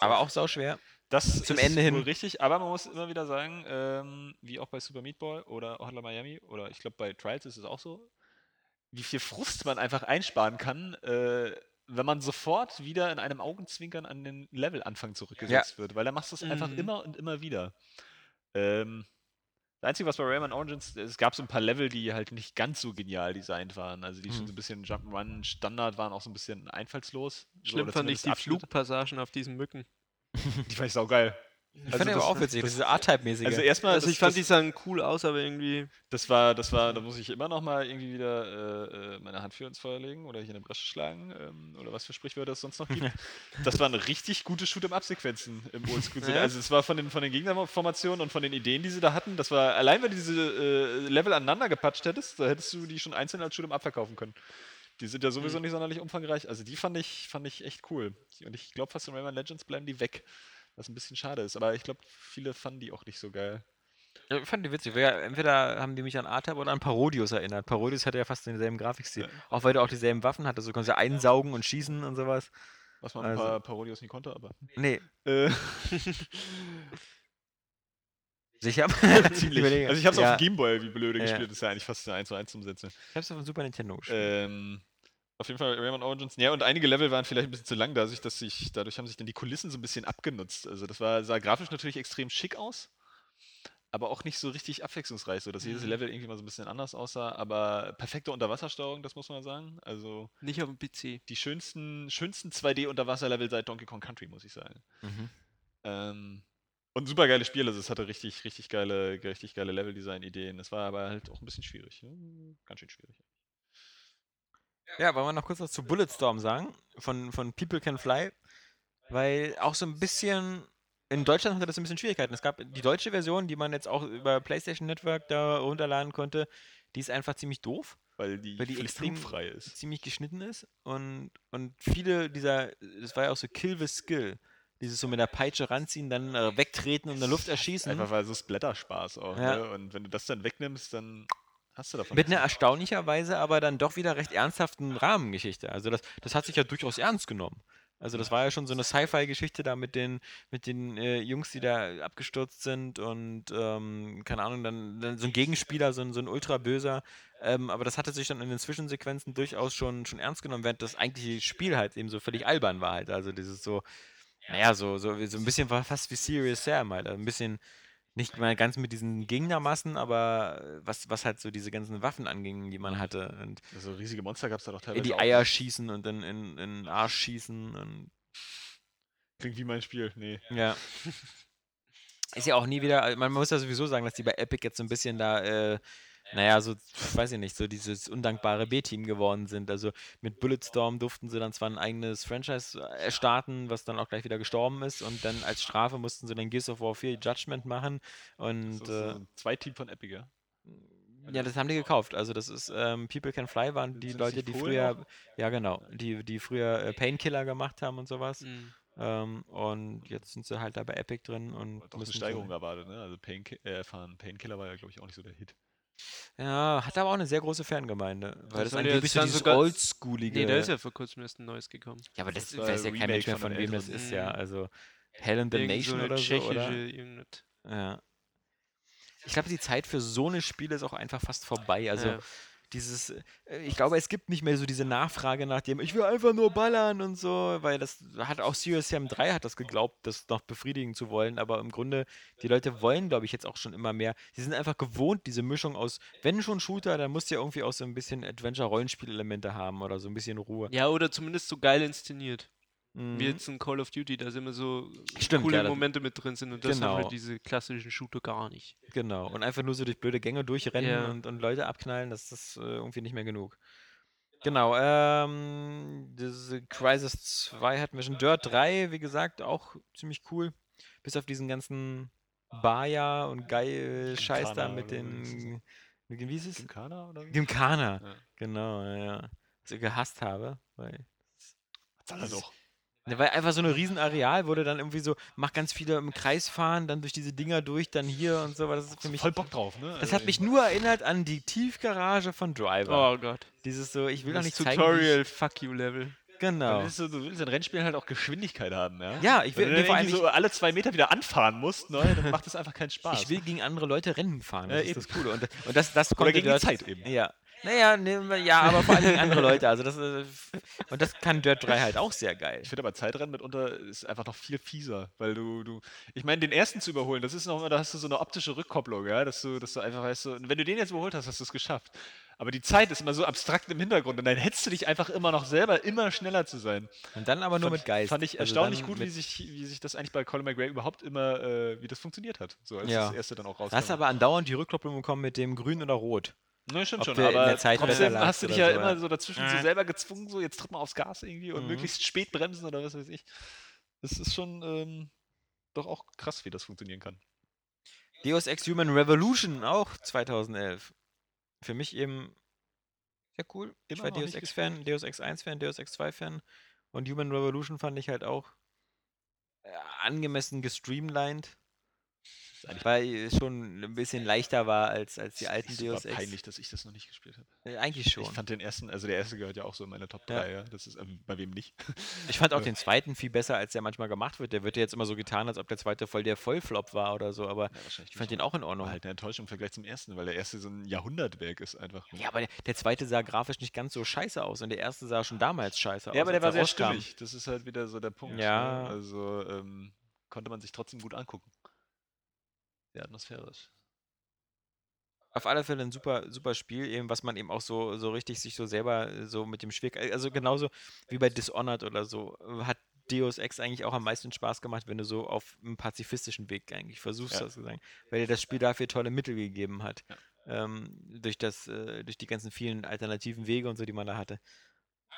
Aber auch sau schwer. Das Zum ist Ende hin. wohl richtig, aber man muss immer wieder sagen, ähm, wie auch bei Super Meat Boy oder Hotline Miami oder ich glaube bei Trials ist es auch so, wie viel Frust man einfach einsparen kann, äh, wenn man sofort wieder in einem Augenzwinkern an den Levelanfang zurückgesetzt wird, weil da machst du es einfach Mhm. immer und immer wieder. Ähm, das Einzige, was bei Rayman Origins, es gab so ein paar Level, die halt nicht ganz so genial designt waren. Also die schon Mhm. so ein bisschen Jump'n'Run Standard waren, auch so ein bisschen einfallslos. so, Schlimm oder fand ich die Abschnitte. Flugpassagen auf diesen Mücken. Die fand ich saugeil. Ich Also fand die aber das- auch witzig, das- diese A-Type-mäßige. Also erstmal, Also das, ich fand, das, die sahen cool aus, aber irgendwie. das war, das war, da muss ich immer noch mal irgendwie wieder äh, äh, meine Hand für ins Feuer legen oder hier eine Bresche schlagen ähm, oder was für Sprichwörter es sonst noch gibt. das waren richtig gute Shoot-em-up-Sequenzen im Oldschool. Ja. Also es war von den, von den Gegnerformationen und von den Ideen, die sie da hatten, das war, allein wenn du diese äh, Level aneinander gepatscht hättest, da hättest du die schon einzeln als Shoot-em-up verkaufen können. Die sind ja sowieso Mhm. nicht sonderlich umfangreich. Also die fand ich, fand ich echt cool. Und ich glaube, fast in Rayman Legends bleiben die weg. Was ein bisschen schade ist. Aber ich glaube, viele fanden die auch nicht so geil. Ja, ich fand die witzig. Entweder haben die mich an A-Type oder an Parodius erinnert. Parodius hatte ja fast denselben Grafikstil. Ja. Auch weil du auch dieselben Waffen hattest. Du konntest ja einsaugen und schießen und sowas. Was man Also- ein paar Parodios nie konnte, aber. Nee, Äh, sicher. ziemlich. Also ich habe es ja, auf dem Gameboy wie blöde gespielt, das ist ja eigentlich fast eine 1 zu 1 Umsetzung. Ich hab's auf dem Super Nintendo gespielt. Ähm, auf jeden Fall Rayman Origins. Ja, und einige Level waren vielleicht ein bisschen zu lang, da sich, dass sich, dadurch haben sich dann die Kulissen so ein bisschen abgenutzt. Also das war, sah grafisch natürlich extrem schick aus, aber auch nicht so richtig abwechslungsreich, so dass jedes Mhm. Level irgendwie mal so ein bisschen anders aussah. Aber perfekte Unterwassersteuerung, das muss man sagen. Also Nicht auf dem PC. die schönsten, schönsten 2D-Unterwasser-Level seit Donkey Kong Country, muss ich sagen. Mhm. Ähm, und super geile Spiele, also es hatte richtig, richtig geile, richtig geile Level-Design-Ideen. Es war aber halt auch ein bisschen schwierig. Ne? Ganz schön schwierig. Ja, wollen wir noch kurz was zu Bulletstorm sagen? Von, von People Can Fly. Weil auch so ein bisschen. In Deutschland hatte das ein bisschen Schwierigkeiten. Es gab die deutsche Version, die man jetzt auch über PlayStation Network da runterladen konnte. Die ist einfach ziemlich doof, Weil die, Weil die extrem- flugfrei ist. ziemlich geschnitten ist. Und, und viele dieser. Das war ja auch so Kill with Skill. Dieses so mit der Peitsche ranziehen, dann äh, wegtreten und in der Luft erschießen. Einfach weil so Splatterspaß auch. Ja. Ne? Und wenn du das dann wegnimmst, dann hast du davon Mit einer erstaunlicherweise aber dann doch wieder recht ernsthaften Rahmengeschichte. Also das, das hat sich ja durchaus ernst genommen. Also das war ja schon so eine Sci-Fi-Geschichte da mit den, mit den äh, Jungs, die da abgestürzt sind und ähm, keine Ahnung, dann, dann so ein Gegenspieler, so ein, so ein Ultra-Böser. Ähm, aber das hatte sich dann in den Zwischensequenzen durchaus schon, schon ernst genommen, während das eigentliche Spiel halt eben so völlig albern war halt. Also dieses so, naja, so, so, so ein bisschen war fast wie Serious Sam halt. Also ein bisschen nicht mal ganz mit diesen Gegnermassen, aber äh, was, was halt so diese ganzen Waffen anging, die man hatte. Und Also riesige Monster gab es da doch teilweise. in die auch. Eier schießen und dann in, in den Arsch schießen. Und, Klingt wie mein Spiel. Nee. ja. Ist ja auch nie wieder, also man muss ja sowieso sagen, dass die bei Epic jetzt so ein bisschen da, äh, naja, so, weiß ich nicht, so dieses undankbare B-Team geworden sind. Also mit Bulletstorm durften sie dann zwar ein eigenes Franchise äh, starten, was dann auch gleich wieder gestorben ist und dann als Strafe mussten sie dann Gears of War 4 Judgment machen und Das ist äh, ein Zweiteam von Epic, ja. Ja, das haben die gekauft. Also das ist ähm, People Can Fly waren die Leute, die früher, auch? ja genau, die, die früher äh, Painkiller gemacht haben und sowas. Mhm. Ähm, und jetzt sind sie halt da bei Epic drin und doch eine müssen Steigerung so, erwartet, ne? Also Painki äh. Painkiller war ja, glaube ich, auch nicht so der Hit. Ja, hat aber auch eine sehr große Fangemeinde, weil das, soll ja angeblich so dieses sogar- oldschoolige. Nee, da ist ja vor kurzem erst ein neues gekommen. ja, aber das das, weiß ja ein keiner Remake mehr, von von wem das ist, ja. Also Hell in the Irgend Nation eine oder so, tschechische oder? irgendwas. Ja. Ich glaube, die Zeit für so eine Spiele ist auch einfach fast vorbei. Also Ja. Dieses, äh, ich glaube, es gibt nicht mehr so diese Nachfrage nach dem, ich will einfach nur ballern und so, weil das hat auch Serious Sam 3 hat das geglaubt, das noch befriedigen zu wollen, aber im Grunde, die Leute wollen, glaube ich, jetzt auch schon immer mehr. Sie sind einfach gewohnt, diese Mischung aus, wenn schon Shooter, dann muss ja irgendwie auch so ein bisschen Adventure-Rollenspielelemente haben oder so ein bisschen Ruhe. ja, oder zumindest so geil inszeniert. Mhm. Wie jetzt in Call of Duty, da sind immer so Stimmt, coole ja, das- Momente mit drin sind und das haben Genau. wir diese klassischen Shooter gar nicht. Genau. Und einfach nur so durch blöde Gänge durchrennen Ja. und, und Leute abknallen, das ist äh, irgendwie nicht mehr genug. Genau, ähm, diese Crisis 2 hatten wir schon. Dirt 3, wie gesagt, auch ziemlich cool. Bis auf diesen ganzen Baja und geil Scheiß da mit oder wie hieß es? den. mit den- Wie ist es? Gymkhana oder? Gymkhana. Ja. Genau, ja, ja. Was ich gehasst habe, weil Soll er doch. Ne, weil einfach so ein Riesenareal wurde dann irgendwie so, mach ganz viele im Kreis fahren, dann durch diese Dinger durch, dann hier und so. weil Das ist für mich. Voll Bock drauf, ne? Das hat mich nur erinnert an die Tiefgarage von Driver. Oh Gott. Dieses so, ich will Das nicht zeigen. wie Tutorial Fuck you Level. Genau. Du willst, so- du willst in Rennspielen halt auch Geschwindigkeit haben, ja? Ja, ich will, Wenn du vor allem, so alle zwei Meter wieder anfahren musst, ne, dann macht das einfach keinen Spaß. ich will gegen andere Leute Rennen fahren. Ja, Das ist eben. das Coole. Und, und das, das Oder konnte gegen die Zeit eben. Ja. Naja, ne, ja, aber vor allem andere Leute. Also das, äh, und das kann Dirt 3 halt auch sehr geil. Ich finde aber Zeitrennen mitunter ist einfach noch viel fieser, weil du, du, ich meine, den ersten zu überholen, das ist noch da hast du so eine optische Rückkopplung, ja, dass du, dass du einfach weißt, so, wenn du den jetzt überholt hast, hast du es geschafft. Aber die Zeit ist immer so abstrakt im Hintergrund und dann hättest du dich einfach immer noch selber immer schneller zu sein. Und dann aber nur fand, mit Geist. Fand ich Also erstaunlich gut, wie sich, wie sich das eigentlich bei Colin McRae überhaupt immer, äh, wie das funktioniert hat. So als Ja. das erste dann auch rauskam. Hast aber andauernd die Rückkopplung bekommen mit dem Grün oder Rot. Ne, stimmt ob schon, aber der Zeit trotzdem hast du dich ja so, immer so dazwischen so Äh. selber gezwungen, so jetzt tritt mal aufs Gas irgendwie und Mhm. möglichst spät bremsen oder was weiß ich. Das ist schon ähm, doch auch krass, wie das funktionieren kann. Deus Ex Human Revolution auch 2011. Für mich eben sehr cool. Ich Immer war noch Deus nicht Ex Fan, Deus Ex 1 Fan, Deus Ex 2 Fan und Human Revolution fand ich halt auch äh, angemessen gestreamlined. Weil es schon ein bisschen leichter war als, als die alten Deus Ex. peinlich, dass ich das noch nicht gespielt habe. Äh, Eigentlich schon. Ich fand den ersten, also der erste gehört ja auch so in meine Top Ja. 3, ja. Das ist, ähm, bei wem nicht. Ich fand auch Ja. den zweiten viel besser, als der manchmal gemacht wird. Der wird ja jetzt immer so getan, als ob der zweite voll der Vollflop war oder so, aber Ja, ich fand den auch in Ordnung. War halt eine Enttäuschung im Vergleich zum ersten, weil der erste so ein Jahrhundertwerk ist einfach. Ja, aber der, der zweite sah grafisch nicht ganz so scheiße aus und der erste sah schon damals scheiße aus. Ja, aber der war sehr rauskam. stimmig. Das ist halt wieder so der Punkt. Ja. Ne? Also ähm, konnte man sich trotzdem gut angucken. Sehr atmosphärisch. Auf alle Fälle ein super, super Spiel, eben, was man eben auch so, so richtig sich so selber äh, so mit dem Schwierigkeit, also genauso wie bei Dishonored oder so, äh, hat Deus Ex eigentlich auch am meisten Spaß gemacht, wenn du so auf einem pazifistischen Weg eigentlich versuchst, Ja. das zu sagen, weil dir das Spiel dafür tolle Mittel gegeben hat. Ähm, durch das, äh, durch die ganzen vielen alternativen Wege und so, die man da hatte.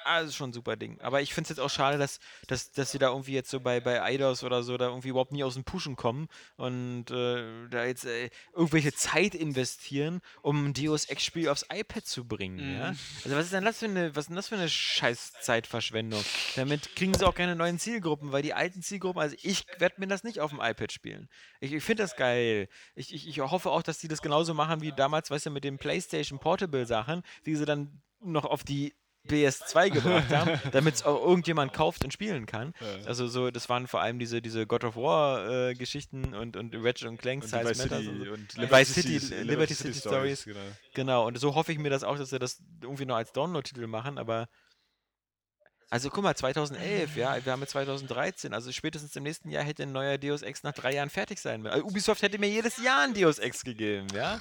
Das ist schon ein super Ding. Aber ich finde es jetzt auch schade, dass, dass, dass sie da irgendwie jetzt so bei, bei Eidos oder so da irgendwie überhaupt nie aus dem Pushen kommen und äh, da jetzt äh, irgendwelche Zeit investieren, um ein Deus Ex-Spiel aufs iPad zu bringen. Ja? Mhm. Also was ist denn das für eine, was ist denn das für eine scheiß Zeitverschwendung? Damit kriegen sie auch keine neuen Zielgruppen, weil die alten Zielgruppen, also ich werde mir das nicht auf dem iPad spielen. Ich, ich finde das geil. Ich, ich, ich hoffe auch, dass die das genauso machen wie damals, weißt du, mit den PlayStation Portable Sachen, die sie dann noch auf die PS2 gebracht haben, damit es auch irgendjemand kauft und spielen kann. Ja. Also so, das waren vor allem diese, diese God of War äh, Geschichten und, und Ratchet und Clank, Size Matters City und so. und Liberty City- Cities- Liberty City Stories. Genau. Genau, und so hoffe ich mir das auch, dass sie das irgendwie noch als Download-Titel machen, aber also guck mal, 2011, ja, wir haben jetzt 2013, also spätestens im nächsten Jahr hätte ein neuer Deus Ex nach drei Jahren fertig sein müssen. Also Ubisoft hätte mir jedes Jahr ein Deus Ex gegeben, ja.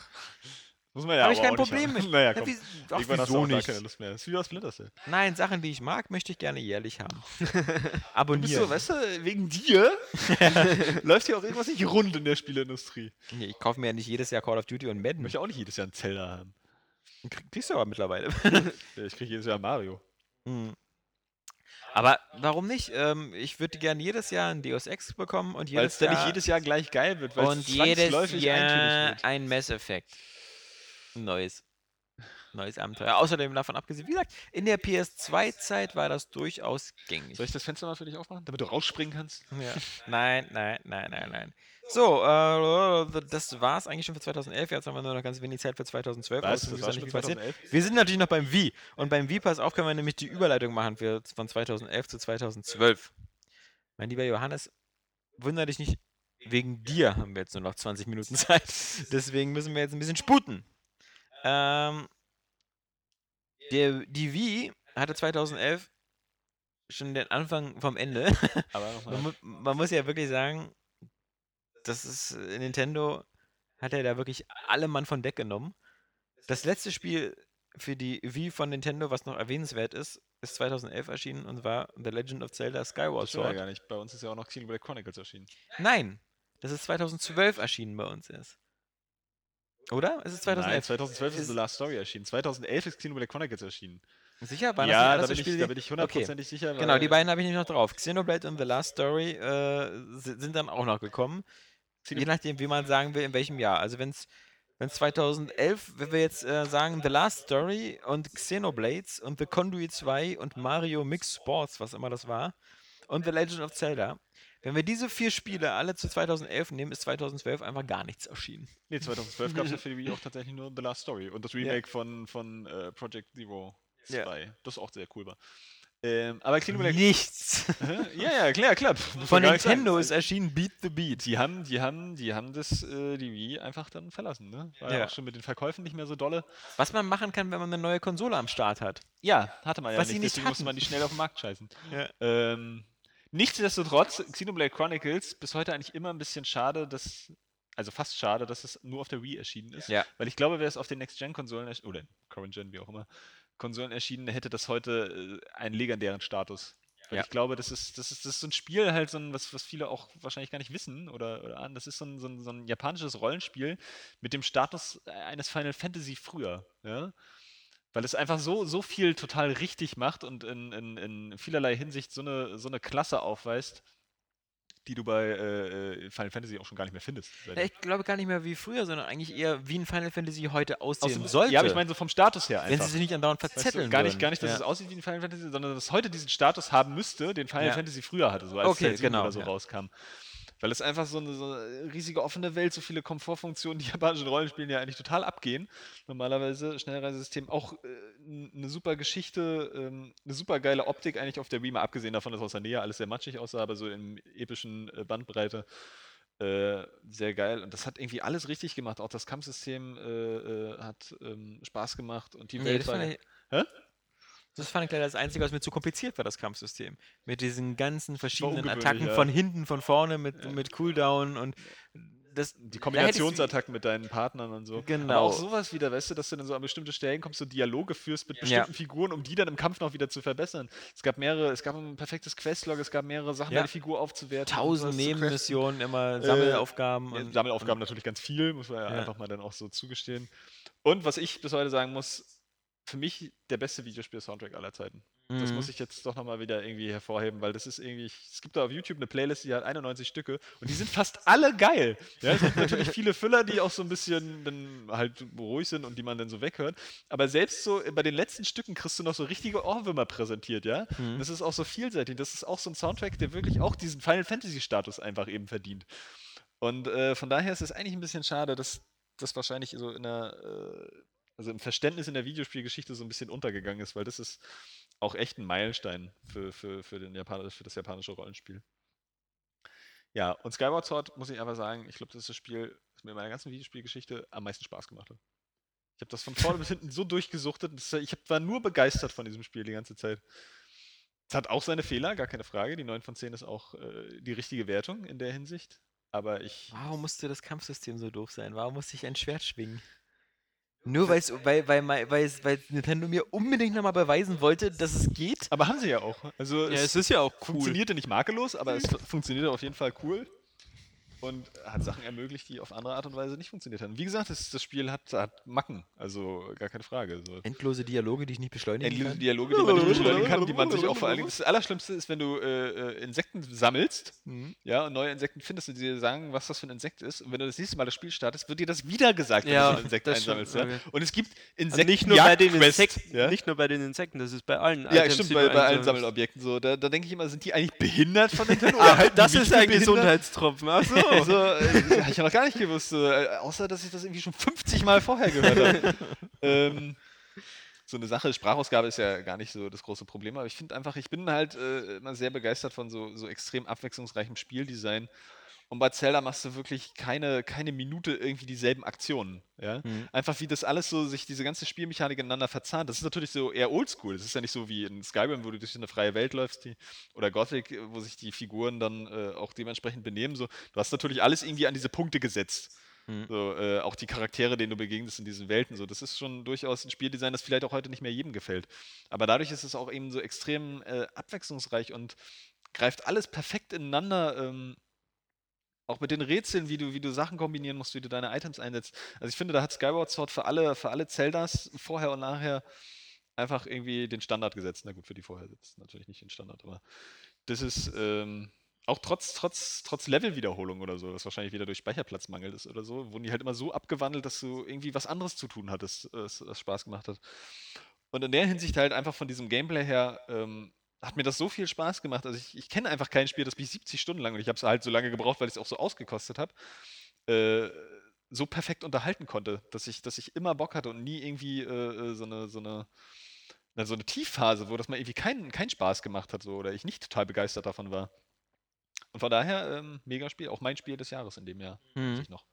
Muss man ja Habe ich kein Problem mit. Naja, Ja, komm. wie, ach, Irgendwann hast du wieso gar nicht? keine Lust mehr. Das ist wie aus Splinter Cell. Nein, Sachen, die ich mag, möchte ich gerne jährlich haben. Du bist Abonnieren. so, weißt du, wegen dir läuft hier auch irgendwas nicht rund in der Spieleindustrie. Nee, ich kaufe mir ja nicht jedes Jahr Call of Duty und Ich Madden. möchte auch nicht jedes Jahr einen Zelda haben. Krieg- Kriegst du aber mittlerweile. Ja, Ich kriege jedes Jahr Mario. Hm. Aber warum nicht? Ähm, ich würde gerne jedes Jahr ein Deus Ex bekommen und Weil jedes es dann Jahr nicht jedes Jahr gleich geil wird, weil und es jedes zwangsläufig Jahr eintönig wird. ein Mass Effect. Neues. Neues Abenteuer. Außerdem davon abgesehen, wie gesagt, in der PS2-Zeit war das durchaus gängig. Soll ich das Fenster mal für dich aufmachen, damit du rausspringen kannst? Ja. Nein, nein, nein, nein, nein. So, äh, das war's eigentlich schon für 2011. Jetzt haben wir nur noch ganz wenig Zeit für 2012. Was? Das ist war ja schon nicht viel passiert. 2011? Wir sind natürlich noch beim Wie. Und beim Wie, pass auf, können wir nämlich die Überleitung machen für, von 2011 zu 2012. Mein lieber Johannes, wunder dich nicht, wegen dir haben wir jetzt nur noch 20 Minuten Zeit. Deswegen müssen wir jetzt ein bisschen sputen. Ähm, der, die Wie hatte 2011 schon den Anfang vom Ende. Aber Man, mu man muss ja wirklich sagen, das ist äh, Nintendo hat ja da wirklich alle Mann von Deck genommen. Das letzte Spiel für die Wii von Nintendo, was noch erwähnenswert ist, ist 2011 erschienen und war The Legend of Zelda Skyward Das stimmt ja Sword. gar nicht. Bei uns ist ja auch noch Xenoblade Chronicles erschienen. Nein, das ist 2012 erschienen bei uns erst. Oder? Es ist Nein, 2011. 2012 ist Ist- The Last Story erschienen. 2011 ist Xenoblade Chronicles erschienen. Sicher? Waren ja, das da nicht bin, alles ich, da bin ich hundertprozentig sicher. Genau, die beiden habe ich nämlich noch drauf. Xenoblade und The Last Story äh, si- sind dann auch noch gekommen. Je Xenoblade- nachdem, wie man sagen will, in welchem Jahr. Also wenn es 2011, wenn wir jetzt äh, sagen The Last Story und Xenoblades und The Conduit 2 und Mario Mix Sports, was immer das war, und The Legend of Zelda, wenn wir diese vier Spiele alle zu 2011 nehmen, ist 2012 einfach gar nichts erschienen. Nee, 2012 gab es ja für die Wii auch tatsächlich nur The Last Story und das Remake von, von äh, Project Zero Ja. 2, das auch sehr cool war. Ähm, aber Xenoblade... Nichts. Hä? ja, ja, klar, klar. muss Von. Nintendo ist erschienen Beat the Beat. Die haben, die haben, die haben das, äh, die Wii einfach dann verlassen, ne? War ja. Ja. auch schon mit den Verkäufen nicht mehr so dolle. Was man machen kann, wenn man eine neue Konsole am Start hat. Ja, hatte man ja Was nicht, sie nicht deswegen musste hatten. man die schnell auf den Markt scheißen. Ja. Ähm, nichtsdestotrotz, Xenoblade Chronicles, bis heute eigentlich immer ein bisschen schade, dass, also fast schade, dass es nur auf der Wii erschienen ist. Ja. Weil ich glaube, wäre es auf den Next-Gen-Konsolen, oder Current-Gen, wie auch immer, Konsolen erschienen, hätte das heute äh, einen legendären Status. Weil Ja. ich glaube, das ist, das ist, das ist so ein Spiel, halt so ein, was, was viele auch wahrscheinlich gar nicht wissen oder, oder ahnen, das ist so ein, so, ein, so ein japanisches Rollenspiel mit dem Status äh, eines Final Fantasy früher. Ja? Weil es einfach so, so viel total richtig macht und in, in, in vielerlei Hinsicht so eine, so eine Klasse aufweist, die du bei äh, äh, Final Fantasy auch schon gar nicht mehr findest. Ja, ich glaube gar nicht mehr wie früher, sondern eigentlich eher wie ein Final Fantasy heute aussehen Außerdem- sollte. Ja, aber ich meine so vom Status her wenn einfach. sie sich nicht andauernd Weißt du, verzetteln gar, nicht, gar nicht, dass ja. es aussieht wie ein Final Fantasy, sondern dass es heute diesen Status haben müsste, den Final Ja. Fantasy früher hatte, so als Okay, Teil 7 genau, oder so ja. rauskam. Weil es einfach so eine, so eine riesige offene Welt, so viele Komfortfunktionen, die japanischen Rollenspielen ja eigentlich total abgehen. Normalerweise Schnellreisesystem, auch äh, eine super Geschichte, ähm, eine super geile Optik eigentlich auf der Wii, mal abgesehen davon, dass aus der Nähe alles sehr matschig aussah, aber so in epischen äh, Bandbreite. Äh, sehr geil. Und das hat irgendwie alles richtig gemacht. Auch das Kampfsystem äh, äh, hat ähm, Spaß gemacht und die Nee, Welt war. Hä? Das fand ich leider das Einzige, was mir zu kompliziert war, das Kampfsystem. Mit diesen ganzen verschiedenen Attacken ja. von hinten, von vorne, mit, Ja. mit Cooldown und das. Die Kombinationsattacken mit deinen Partnern und so. Aber Genau. auch sowas wieder, weißt du, dass du dann so an bestimmte Stellen kommst, so Dialoge führst mit Ja. bestimmten Figuren, um die dann im Kampf noch wieder zu verbessern. Es gab mehrere, es gab ein perfektes Questlog, es gab mehrere Sachen, Ja. deine Figur aufzuwerten. und Tausend. Nebenmissionen, immer Äh, Sammelaufgaben. Ja, und, Sammelaufgaben natürlich ganz viel, muss man ja, Ja. einfach mal dann auch so zugestehen. Und was ich bis heute sagen muss, für mich der beste Videospiel-Soundtrack aller Zeiten. Das Mhm. muss ich jetzt doch nochmal wieder irgendwie hervorheben, weil das ist irgendwie, es gibt da auf YouTube eine Playlist, die hat 91 Stücke und die sind fast alle geil. Ja, es gibt natürlich viele Füller, die auch so ein bisschen dann halt ruhig sind und die man dann so weghört. Aber selbst so bei den letzten Stücken kriegst du noch so richtige Ohrwürmer präsentiert, ja. Mhm. Das ist auch so vielseitig. Das ist auch so ein Soundtrack, der wirklich auch diesen Final Fantasy Status einfach eben verdient. Und äh, von daher ist es eigentlich ein bisschen schade, dass das wahrscheinlich so in der, äh, also im Verständnis in der Videospielgeschichte so ein bisschen untergegangen ist, weil das ist auch echt ein Meilenstein für, für, für, den Japan für das japanische Rollenspiel. Ja, und Skyward Sword, muss ich einfach sagen, ich glaube, das ist das Spiel, das mir in meiner ganzen Videospielgeschichte am meisten Spaß gemacht hat. Ich habe das von vorne bis hinten so durchgesuchtet. Ich war nur begeistert von diesem Spiel die ganze Zeit. Es hat auch seine Fehler, gar keine Frage. Die 9 von 10 ist auch äh, die richtige Wertung in der Hinsicht. Aber ich. Warum musste das Kampfsystem so doof sein? Warum musste ich ein Schwert schwingen? Nur weil's, weil, weil, weil, es- weil Nintendo mir unbedingt nochmal beweisen wollte, dass es geht. Aber haben sie ja auch. Also Ja, es ist ja auch cool. funktionierte nicht makellos, aber es fu- funktionierte auf jeden Fall cool. Und hat Sachen ermöglicht, die auf andere Art und Weise nicht funktioniert haben. Wie gesagt, das, das Spiel hat, hat Macken, also gar keine Frage. So. Endlose Dialoge, die ich nicht beschleunigen Endlose kann. Dialoge, die man nicht beschleunigen kann, die man sich auch vor allen Dingen. Das Allerschlimmste ist, wenn du äh, Insekten sammelst, Mhm. ja, und neue Insekten findest und die dir sagen, was das für ein Insekt ist. Und wenn du das nächste Mal das Spiel startest, wird dir das wieder gesagt, wenn Ja, du so ein Insekt das stimmt, einsammelst. Ja? okay. Und es gibt Also Insekten. nicht nur bei den Insekten, ja? nicht nur bei den Insekten, das ist bei allen. Ja, Items, stimmt, bei, bei allen einsammelst. Sammelobjekten so. Da, da denke ich immer, sind die eigentlich behindert von Nintendo? Ah, das ist ein behindert? Gesundheitstropfen. Ach so. Also, äh, hab ich ja noch gar nicht gewusst, äh, außer dass ich das irgendwie schon 50 Mal vorher gehört habe. ähm, so eine Sache, Sprachausgabe ist ja gar nicht so das große Problem, aber ich finde einfach, ich bin halt äh, immer sehr begeistert von so, so extrem abwechslungsreichem Spieldesign. Und bei Zelda machst du wirklich keine, keine Minute irgendwie dieselben Aktionen. Ja? Mhm. Einfach wie das alles so, sich diese ganze Spielmechanik ineinander verzahnt. Das ist natürlich so eher oldschool. Das ist ja nicht so wie in Skyrim, wo du durch eine freie Welt läufst, die, oder Gothic, wo sich die Figuren dann äh, auch dementsprechend benehmen. So. Du hast natürlich alles irgendwie an diese Punkte gesetzt. Mhm. So, äh, auch die Charaktere, denen du begegnest in diesen Welten. So. Das ist schon durchaus ein Spieldesign, das vielleicht auch heute nicht mehr jedem gefällt. Aber dadurch ist es auch eben so extrem äh, abwechslungsreich und greift alles perfekt ineinander. Ähm, auch mit den Rätseln, wie du, wie du Sachen kombinieren musst, wie du deine Items einsetzt. Also ich finde, da hat Skyward Sword für alle, für alle Zeldas vorher und nachher einfach irgendwie den Standard gesetzt. Na gut, für die vorher sitzt natürlich nicht den Standard, aber das ist ähm, auch trotz, trotz, trotz Levelwiederholung oder so, was wahrscheinlich wieder durch Speicherplatzmangel ist oder so, wurden die halt immer so abgewandelt, dass du irgendwie was anderes zu tun hattest, es, es Spaß gemacht hat. Und in der Hinsicht halt einfach von diesem Gameplay her ähm, hat mir das so viel Spaß gemacht. Also ich, ich kenne einfach kein Spiel, das mich 70 Stunden lang, und ich habe es halt so lange gebraucht, weil ich es auch so ausgekostet habe, äh, so perfekt unterhalten konnte, dass ich, dass ich immer Bock hatte und nie irgendwie äh, äh, so eine, so eine, na, so eine Tiefphase, wo das mal irgendwie keinen keinen Spaß gemacht hat so, oder ich nicht total begeistert davon war. Und von daher, ähm, mega Spiel, auch mein Spiel des Jahres in dem Jahr. Mhm. ich noch.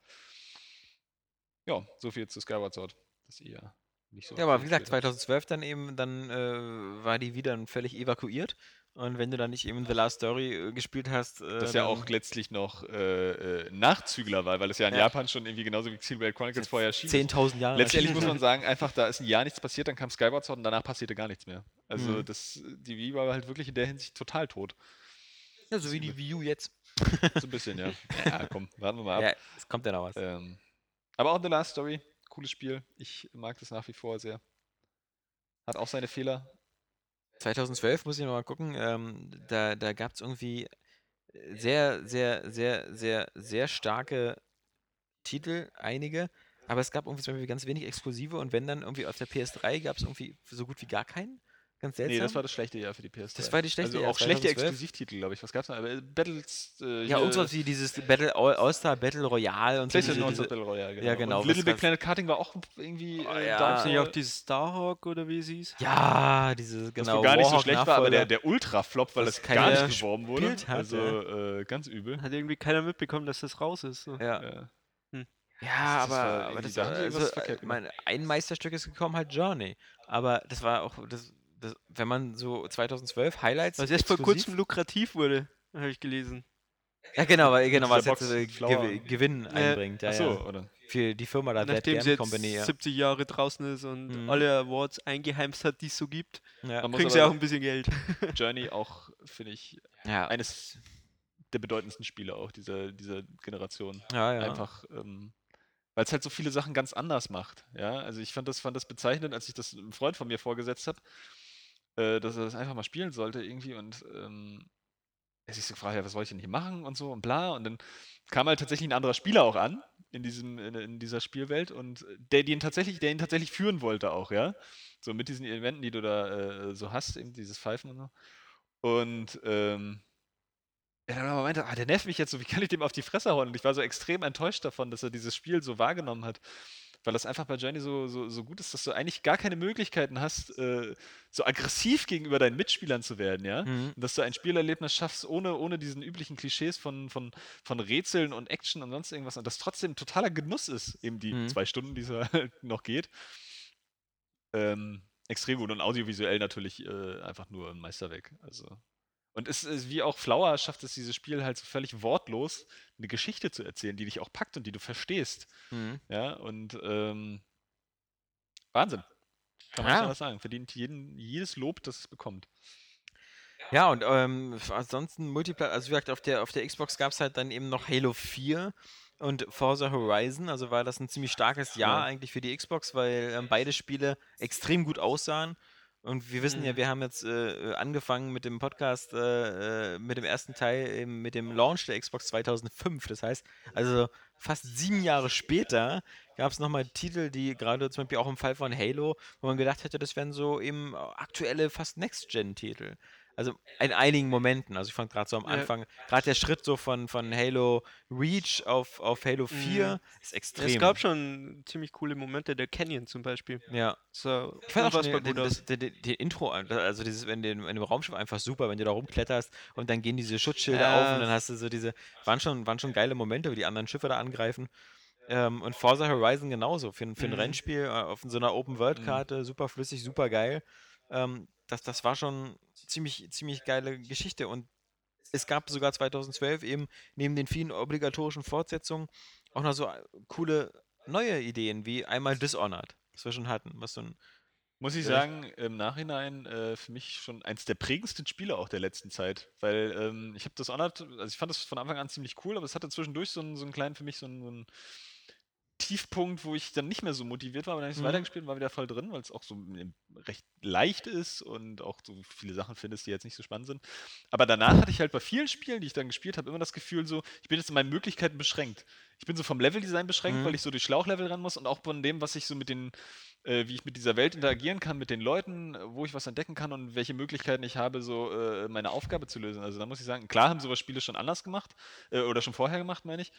Ja, so viel zu Skyward Sword. Das ihr nicht so Ja, aber wie gesagt, gespielt habt. 2012 dann eben, dann äh, war die wieder völlig evakuiert. Und wenn du dann nicht eben The Last Story äh, gespielt hast, äh, Das ja auch letztlich noch äh, äh, Nachzügler war, weil es ja in Ja. Japan schon irgendwie genauso wie Xenoblade Chronicles vorher ist. 10.000 Jahre. Letztendlich muss man sagen, einfach da ist ein Jahr nichts passiert, dann kam Skyward Sword und danach passierte gar nichts mehr. Also Mhm. das, die Wii war halt wirklich in der Hinsicht total tot. Ja, so wie die Wii U jetzt. So ein bisschen, ja. Ja, komm, warten wir mal ab. Ja, es kommt ja noch was. Ähm, aber auch The Last Story, cooles Spiel. Ich mag das nach wie vor sehr. Hat auch seine Fehler. 2012 muss ich mal gucken. Ähm, da da gab es irgendwie sehr, sehr, sehr, sehr, sehr starke Titel, einige. Aber es gab irgendwie zum Beispiel ganz wenig Exklusive und wenn dann irgendwie auf der PS3 gab es irgendwie so gut wie gar keinen. Ganz seltsam. Nee, das war das schlechte Jahr für die PS3. Das war die schlechte also Jahr auch schlechte 2012. Exklusivtitel, glaube ich. Was gab's noch? Aber, äh, Battles. Äh, ja, und sowas wie dieses Battle All- All-Star Battle Royale und so. PlayStation diese- 19 Battle Royale, genau. Ja, genau, Und Little das Big. Planet Karting war auch irgendwie. Oh, äh, ja. da Gab's nicht so- auch dieses Starhawk oder wie sie hieß? Ja, diese, Das genau. wohl gar nicht so schlecht war, aber der, der Ultra-Flop, weil Das es gar nicht gespielt beworben wurde. hat, also ja. äh, ganz übel. Hat irgendwie keiner mitbekommen, dass das raus ist. So. Ja. Äh, Ja, Das- das aber, war aber das da haben war, die also, irgendwas äh, mein, ein Meisterstück ist gekommen, halt Journey. Aber das war auch, das, das, wenn man so 2012 Highlights. Was erst vor kurzem lukrativ wurde, habe ich gelesen. Ja, genau, weil, genau, was jetzt äh. Gew Gewinn einbringt. Ja, Ach so, ja. oder? Für die Firma da, Nachdem sie jetzt Company. Ja. 70 Jahre draußen ist und Mhm. alle Awards eingeheimst hat, die es so gibt, Ja. Kriegen sie auch ein bisschen Geld. Journey auch, finde ich, Ja. eines der bedeutendsten Spiele auch dieser, dieser Generation. ja, ja. Einfach, ähm, weil es halt so viele Sachen ganz anders macht. Ja, also ich fand das, fand das bezeichnend, als ich das einem Freund von mir vorgesetzt habe. Äh, dass er das einfach mal spielen sollte irgendwie und ähm, er sich so gefragt, ja, was soll ich denn hier machen und so und bla. Und dann kam halt tatsächlich ein anderer Spieler auch an in, diesem, in, in dieser Spielwelt und der, den tatsächlich, der ihn tatsächlich führen wollte auch, ja. So mit diesen Elementen, die du da äh, so hast, eben dieses Pfeifen und so. Und ähm, er dann aber meinte, ah, der nervt mich jetzt so, wie kann ich dem auf die Fresse hauen? Und ich war so extrem enttäuscht davon, dass er dieses Spiel so wahrgenommen hat. Weil das einfach bei Journey so, so, so gut ist, dass du eigentlich gar keine Möglichkeiten hast, äh, so aggressiv gegenüber deinen Mitspielern zu werden, ja? Mhm. Und dass du ein Spielerlebnis schaffst, ohne, ohne diesen üblichen Klischees von, von, von Rätseln und Action und sonst irgendwas. Und das trotzdem totaler Genuss ist, eben die Mhm. zwei Stunden, die es halt noch geht. Ähm, extrem gut und audiovisuell natürlich äh, einfach nur ein Meisterwerk. Also. Und es ist wie auch Flower schafft es dieses Spiel halt so völlig wortlos eine Geschichte zu erzählen, die dich auch packt und die du verstehst. Mhm. Ja, und ähm, Wahnsinn. Kann man Ja. nicht anders sagen. Verdient jeden, jedes Lob, das es bekommt. Ja, und ähm, ansonsten Multiplayer, also wie gesagt, auf der, auf der Xbox gab es halt dann eben noch Halo 4 und Forza Horizon, also war das ein ziemlich starkes Jahr Ja. eigentlich für die Xbox, weil ähm, beide Spiele extrem gut aussahen. Und wir wissen ja, Mhm. wir haben jetzt äh, angefangen mit dem Podcast, äh, äh, mit dem ersten Teil eben mit dem Launch der Xbox 2005. Das heißt, also fast sieben Jahre später gab es nochmal Titel, die gerade zum Beispiel auch im Fall von Halo, wo man gedacht hätte, das wären so eben aktuelle, fast Next-Gen-Titel. Also in einigen Momenten. Also ich fand gerade so am Ja. Anfang, gerade der Schritt so von, von Halo Reach auf, auf Halo 4 ist Ja, extrem. es gab schon ziemlich coole Momente, der Canyon zum Beispiel. ja. Sah Ich fand auch schon den, das, den, den, den Intro, also dieses, wenn den, in dem Raumschiff einfach super, wenn du da rumkletterst und dann gehen diese Schutzschilder auf Ja. und dann hast du so diese, waren schon, waren schon geile Momente, wie die anderen Schiffe da angreifen. Ähm, und Forza Horizon genauso, für, ein- für ein Mhm. Rennspiel äh, auf so einer Open-World-Karte, super flüssig, super geil. Ähm, das, das war schon ziemlich, ziemlich geile Geschichte und es gab sogar 2012 eben neben den vielen obligatorischen Fortsetzungen auch noch so äh, coole neue Ideen, wie einmal Dishonored, was wir schon hatten, was so ein Muss ich sagen, im Nachhinein äh, für mich schon eins der prägendsten Spiele auch der letzten Zeit. Weil ähm, ich habe das Honored, also ich fand das von Anfang an ziemlich cool, aber es hatte zwischendurch so einen, so einen kleinen, für mich so einen, so einen Tiefpunkt, wo ich dann nicht mehr so motiviert war, aber dann habe ich es Mhm. weitergespielt und war wieder voll drin, weil es auch so ähm, recht leicht ist und auch so viele Sachen findest, die jetzt nicht so spannend sind. Aber danach hatte ich halt bei vielen Spielen, die ich dann gespielt habe, immer das Gefühl so, ich bin jetzt in meinen Möglichkeiten beschränkt. Ich bin so vom Leveldesign beschränkt, Mhm. weil ich so durch Schlauchlevel ran muss und auch von dem, was ich so mit den, äh, wie ich mit dieser Welt interagieren kann, mit den Leuten, wo ich was entdecken kann und welche Möglichkeiten ich habe, so äh, meine Aufgabe zu lösen. Also da muss ich sagen, klar haben sowas Spiele schon anders gemacht, äh, oder schon vorher gemacht, meine ich.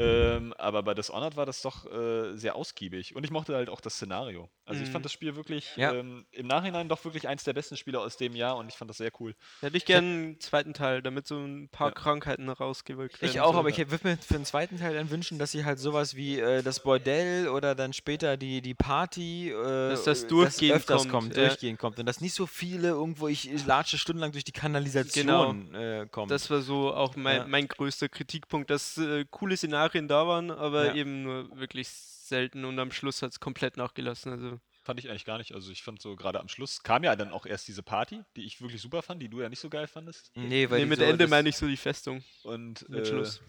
Ähm, aber bei Dishonored war das doch äh, sehr ausgiebig. Und ich mochte halt auch das Szenario. Also ich Mhm. fand das Spiel wirklich Ja. ähm, im Nachhinein doch wirklich eins der besten Spiele aus dem Jahr und ich fand das sehr cool. Da hätte ich gerne einen zweiten Teil, damit so ein paar Ja. Krankheiten rausgewirkt werden. Ich auch, so. aber ich würde mir für den zweiten Teil dann wünschen, dass sie halt sowas wie äh, das Bordell oder dann später die, die Party, äh, Dass das äh, durchgehend öfters kommt, kommt, ja. durchgehend kommt und dass nicht so viele irgendwo, ich latsche stundenlang durch die Kanalisation äh, kommt. Das war so auch mein, Ja. mein größter Kritikpunkt, dass äh, coole Szenarien da waren, aber Ja. eben nur wirklich selten und am Schluss hat es komplett nachgelassen. Also Fand ich eigentlich gar nicht. Also ich fand so gerade am Schluss kam ja dann auch erst diese Party, die ich wirklich super fand, die du ja nicht so geil fandest. nee, weil nee, mit so, Ende meine ich so die Festung Und mit äh, Schluss.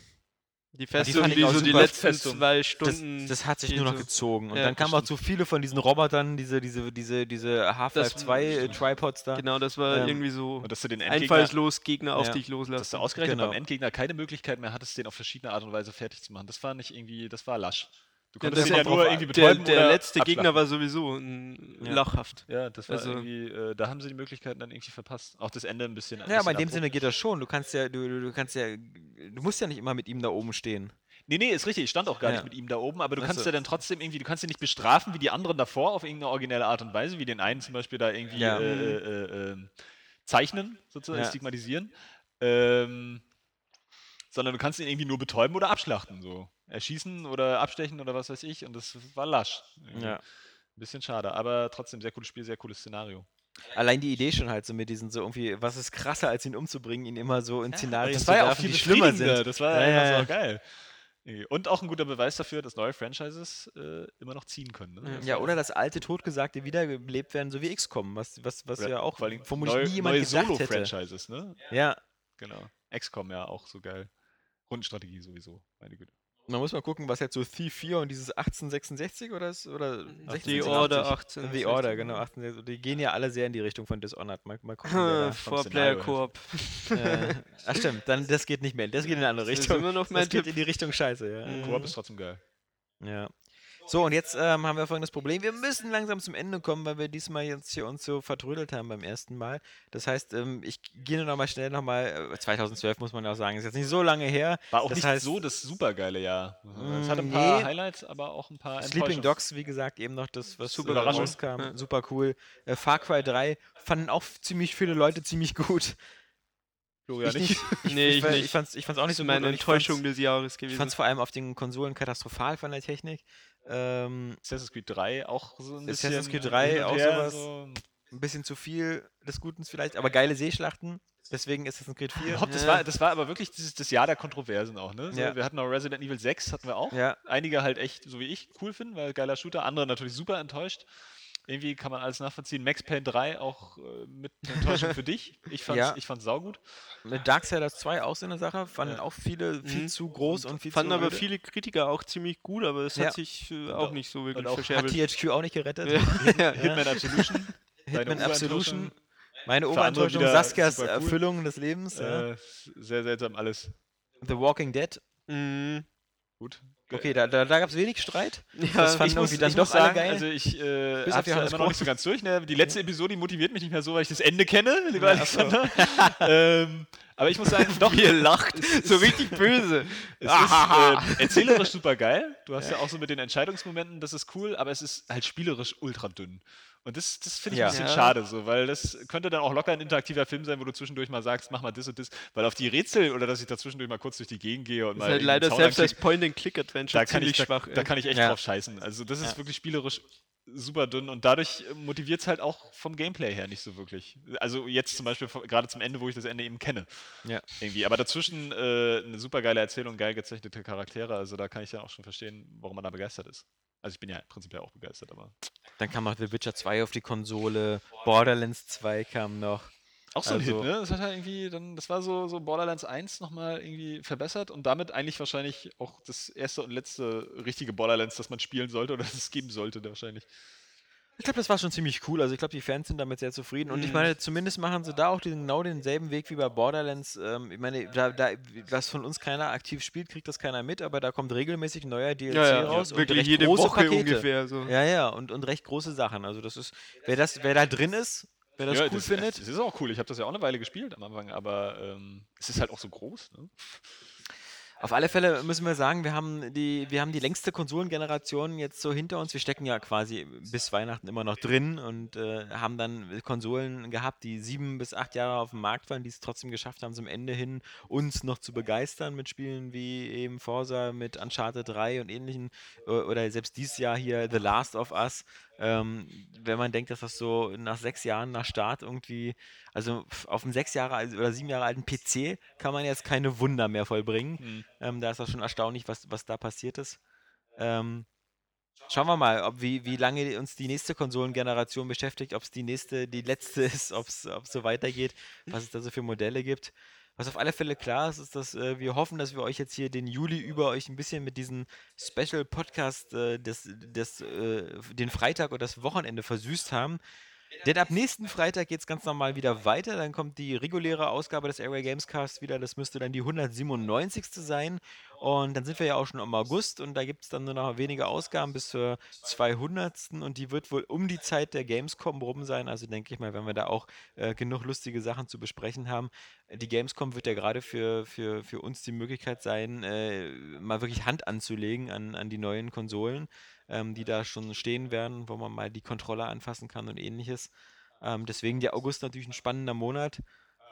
Die die Festung, die auch so die letzten Festung. zwei das, Stunden. das hat sich die nur noch so- gezogen. Und Ja, dann das kamen auch zu viele von diesen Robotern, diese, diese, diese, diese Half-Life Das- 2 äh. Tripods da. Genau, das war Ähm, irgendwie so und dass du den Endgegner, einfallslos Gegner auf Ja. dich dass loslassen. du ausgerechnet Genau. beim Endgegner keine Möglichkeit mehr hattest, den auf verschiedene Art und Weise fertig zu machen. Das war nicht irgendwie, das war lasch. Du Ja, konntest das den ja nur irgendwie der, betäuben der oder letzte Gegner abschlachten. war sowieso ein Ja. lachhaft. Ja, das war Also- irgendwie, äh, da haben sie die Möglichkeiten dann irgendwie verpasst. Auch das Ende ein bisschen. ein Ja, aber in bisschen dem Sinne geht das schon. Du kannst ja, du, du- kannst ja, du musst ja nicht immer mit ihm da oben stehen. Nee, nee, ist richtig. Ich stand auch gar Ja. nicht mit ihm da oben, aber du kannst so. ja dann trotzdem irgendwie, du kannst ihn nicht bestrafen wie die anderen davor auf irgendeine originelle Art und Weise, wie den einen zum Beispiel da irgendwie Ja. äh, äh, äh, ähm, zeichnen, sozusagen, Ja. stigmatisieren. Ähm, sondern du kannst ihn irgendwie nur betäuben oder abschlachten, so. Erschießen oder abstechen oder was weiß ich. Und das war lasch. Ja. Ein bisschen schade, aber trotzdem sehr cooles Spiel, sehr cooles Szenario. Allein die Idee schon halt so mit diesen so irgendwie, was ist krasser als ihn umzubringen, ihn immer so in Szenarien das zu ja auch werfen, viel die schlimmer sind. Das war Ja, ja, ja, einfach ja. so geil. Und auch ein guter Beweis dafür, dass neue Franchises äh, immer noch ziehen können. Ne? Ja, oder dass alte Totgesagte wiederbelebt werden, so wie XCOM, was, was, was Oder ja auch vermutlich neu, nie jemand neue hätte. Solo-Franchises, ne? Ja, Genau. XCOM ja auch so geil. Rundenstrategie sowieso, meine Güte. Man muss mal gucken, was jetzt so Thief 4 und dieses 1866 oder, ist, oder Ach, 1686? die Order 18. The Order, genau. 18, die gehen ja alle sehr in die Richtung von Dishonored. Mal, mal gucken, wer Four Player Koop. äh, ach stimmt, dann, das geht nicht mehr. Das geht in eine andere Das ist Richtung. immer noch mein Das geht Tipp. in die Richtung Scheiße, ja. Mhm. Koop ist trotzdem geil. Ja. So, und jetzt ähm, haben wir folgendes Problem. Wir müssen langsam zum Ende kommen, weil wir diesmal jetzt hier uns so vertrödelt haben beim ersten Mal. Das heißt, ähm, ich gehe nur noch mal schnell nochmal, äh, 2012 muss man ja auch sagen, ist jetzt nicht so lange her. War auch Das nicht heißt- so das supergeile Jahr. es hatte ein Mm, paar nee. Highlights, aber auch ein paar Sleeping Dogs, wie gesagt, eben noch das, was Super äh, rauskam. Ja. Super cool. Äh, Far Cry 3 fanden auch ziemlich viele Leute ziemlich gut. Florian ich nicht. Ich, Nee, ich war- nicht. ich fand's, ich fand's auch nicht so meine gut. ich Enttäuschung fand's- des Jahres Ich gewesen. fand es vor allem auf den Konsolen katastrophal von der Technik. Ähm, Assassin's Creed 3 auch so ein bisschen. Assassin's Creed 3 hin und auch sowas. So. ein bisschen zu viel des Guten vielleicht, aber geile Seeschlachten. Deswegen ist Assassin's Creed 4. Überhaupt, das, war, das war aber wirklich dieses, das Jahr der Kontroversen auch, ne? So, Ja. Wir hatten auch Resident Evil 6, hatten wir auch. Ja, Einige halt echt, so wie ich, cool finden, weil geiler Shooter. Andere natürlich super enttäuscht. Irgendwie kann man alles nachvollziehen. Max Payne 3 auch äh, mit einer Enttäuschung für dich. Ich fand's, Ja. ich fand's saugut. mit Darksiders 2 auch so eine Sache. Fanden Ja. auch viele viel Mhm. zu groß und viel Fanden zu aber öde. viele Kritiker auch ziemlich gut, aber es Ja. hat sich äh, auch nicht so wirklich auch- Hat. THQ auch nicht gerettet. Ja. Hitman Absolution. Hitman Absolution. Meine wieder Saskias cool. Erfüllung des Lebens. Ja. Äh, sehr seltsam alles. The Walking Dead. Mhm. Gut. Okay, da, da, da gab es wenig Streit. Ja, Das fand ich irgendwie muss, dann ich doch muss alle sagen, geil. also ich äh, Bis auf hab's ja Johannes immer noch nicht so ganz durch. Ne? Die letzte Episode die motiviert mich nicht mehr so, weil ich das Ende kenne, lieber Ja, so. Alexander. ähm, aber ich muss sagen, doch. Ihr lacht. so richtig böse. Es ist äh, erzählerisch super geil. Du hast ja. auch so mit den Entscheidungsmomenten, das ist cool, aber es ist halt spielerisch ultra dünn. Und das, das finde ich Ja. ein bisschen schade so, weil das könnte dann auch locker ein interaktiver Film sein, wo du zwischendurch mal sagst, mach mal das und das, weil auf die Rätsel oder dass ich da zwischendurch mal kurz durch die Gegend gehe und Das mal ist halt leider selbst als Point-and-Click-Adventure da kann ich ziemlich da, schwach. da kann ich echt Ja. drauf scheißen. Also das ist Ja. wirklich spielerisch super dünn und dadurch motiviert es halt auch vom Gameplay her nicht so wirklich. Also jetzt zum Beispiel gerade zum Ende, wo ich das Ende eben kenne. Ja. Irgendwie. Aber dazwischen äh, eine super geile Erzählung, geil gezeichnete Charaktere. Also da kann ich ja auch schon verstehen, warum man da begeistert ist. Also ich bin ja prinzipiell auch begeistert, aber. Dann kam noch The Witcher 2 auf die Konsole. Borderlands 2 kam noch. Auch so ein Also- Hit, ne? Das hat halt irgendwie, dann, das war so, so Borderlands 1 nochmal irgendwie verbessert und damit eigentlich wahrscheinlich auch das erste und letzte richtige Borderlands, das man spielen sollte oder das es geben sollte, wahrscheinlich. Ich glaube, das war schon ziemlich cool. Also ich glaube, die Fans sind damit sehr zufrieden. Und ich Mhm. meine, zumindest machen sie da auch den, genau denselben Weg wie bei Borderlands. Ähm, ich meine, da, da, was von uns keiner aktiv spielt, kriegt das keiner mit, aber da kommt regelmäßig neuer DLC ja, ja, raus. und wirklich recht jede große Woche Pakete. ungefähr. So. Ja, ja, und, und recht große Sachen. Also das ist, wer das, wer da drin ist, wer das ja, cool findet. Es ist auch cool. Ich habe das ja auch eine Weile gespielt am Anfang, aber ähm, es ist halt auch so groß. Ne? Auf alle Fälle müssen wir sagen, wir haben die, wir haben die längste Konsolengeneration jetzt so hinter uns. Wir stecken ja quasi bis Weihnachten immer noch drin und äh, haben dann Konsolen gehabt, die sieben bis acht Jahre auf dem Markt waren, die es trotzdem geschafft haben, zum Ende hin uns noch zu begeistern mit Spielen wie eben Forza, mit Uncharted 3 und ähnlichen. äh, Oder selbst dieses Jahr hier The Last of Us. Ähm, wenn man denkt, dass das so nach sechs Jahren nach Start irgendwie, also auf einem sechs Jahre oder sieben Jahre alten PC kann man jetzt keine Wunder mehr vollbringen. Hm. Ähm, da ist das schon erstaunlich, was, was da passiert ist. Ähm, schauen wir mal, ob wie, wie lange uns die nächste Konsolengeneration beschäftigt, ob es die nächste, die letzte ist, ob es so weitergeht, was es da so für Modelle gibt. Was auf alle Fälle klar ist, ist, dass äh, wir hoffen, dass wir euch jetzt hier den Juli über euch ein bisschen mit diesem Special Podcast äh, des, des, äh, den Freitag oder das Wochenende versüßt haben. Denn ab nächsten Freitag geht es ganz normal wieder weiter. Dann kommt die reguläre Ausgabe des Airway Gamescast wieder. Das müsste dann die 197. sein. Und dann sind wir ja auch schon im August und da gibt es dann nur noch wenige Ausgaben bis zur 200. Und die wird wohl um die Zeit der Gamescom rum sein. Also denke ich mal, wenn wir da auch äh, genug lustige Sachen zu besprechen haben. Die Gamescom wird ja gerade für, für, für uns die Möglichkeit sein, äh, mal wirklich Hand anzulegen an, an die neuen Konsolen ähm, die da schon stehen werden, wo man mal die Controller anfassen kann und ähnliches. Ähm, deswegen der August natürlich ein spannender Monat.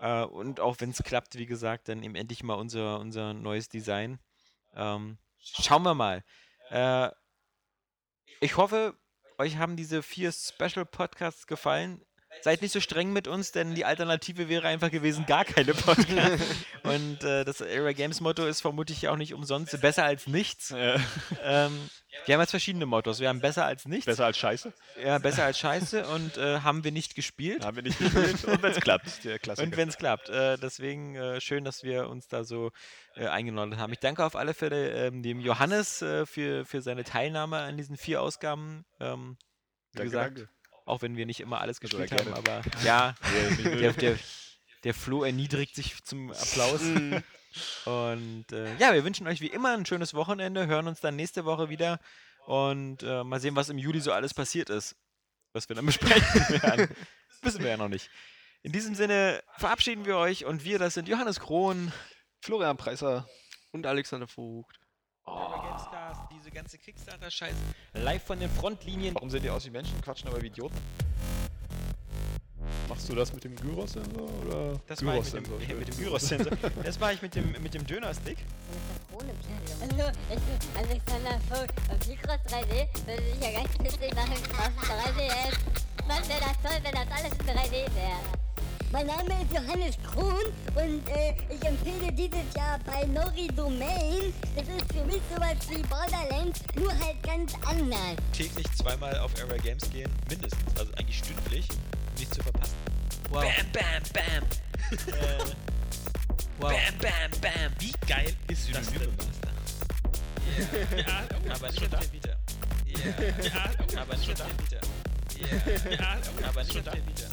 Äh, und auch wenn es klappt, wie gesagt, dann eben endlich mal unser, unser neues Design. Ähm, schauen wir mal. Äh, ich hoffe, euch haben diese vier Special Podcasts gefallen. Seid nicht so streng mit uns, denn die Alternative wäre einfach gewesen, gar keine Podcasts. Und äh, das Era Games Motto ist vermutlich auch nicht umsonst besser als nichts. Äh, Ähm, Wir haben jetzt verschiedene Mottos. Wir haben besser als nichts, Besser als Scheiße. ja, besser als Scheiße und äh, haben wir nicht gespielt. Haben wir nicht gespielt. Und wenn es klappt, der Klassiker. Und wenn es klappt. Äh, deswegen äh, schön, dass wir uns da so äh, eingenordet haben. Ich danke auf alle Fälle ähm, dem Johannes äh, für, für seine Teilnahme an diesen vier Ausgaben. Ähm, wie Danke, gesagt, danke. auch wenn wir nicht immer alles Also, gespielt haben, aber ja, der, der, der Flo erniedrigt sich zum Applaus. Und äh, ja, wir wünschen euch wie immer ein schönes Wochenende, hören uns dann nächste Woche wieder und äh, mal sehen, was im Juli so alles passiert ist, was wir dann besprechen werden. Das wissen wir ja noch nicht. In diesem Sinne verabschieden wir euch und wir, das sind Johannes Krohn. Florian Preiser. Und Alexander Vogt. Gamescast, diese ganze Kickstarter-Scheiß live von den Frontlinien. Warum sehen die aus wie Menschen, quatschen aber wie Idioten? Machst du das mit dem Gyros-Sensor oder? Das ich mit dem, mit dem Gyrosensor. Das war ich mit dem, mit dem Dönerstick. Hallo, ich bin Alexander Vogt und Mikros 3D würde ich ja ganz witzig machen auf 3DS. Mann, wäre das toll, wenn das alles in 3D wäre. Mein Name ist Johannes Krohn und äh, ich empfehle dieses Jahr bei Nori Domain. Das ist für mich sowas wie Borderlands, nur halt ganz anders. Täglich zweimal auf Area Games gehen, mindestens, also eigentlich stündlich, nicht zu verpassen. Wow. Bam, bam, bam. äh, wow. Bam, bam, bam. Wie geil ist das denn, Master? Ja, oh, aber nicht auf der Vita. Ja, ja, aber nicht auf der Vita. Ja, aber nicht auf der Vita.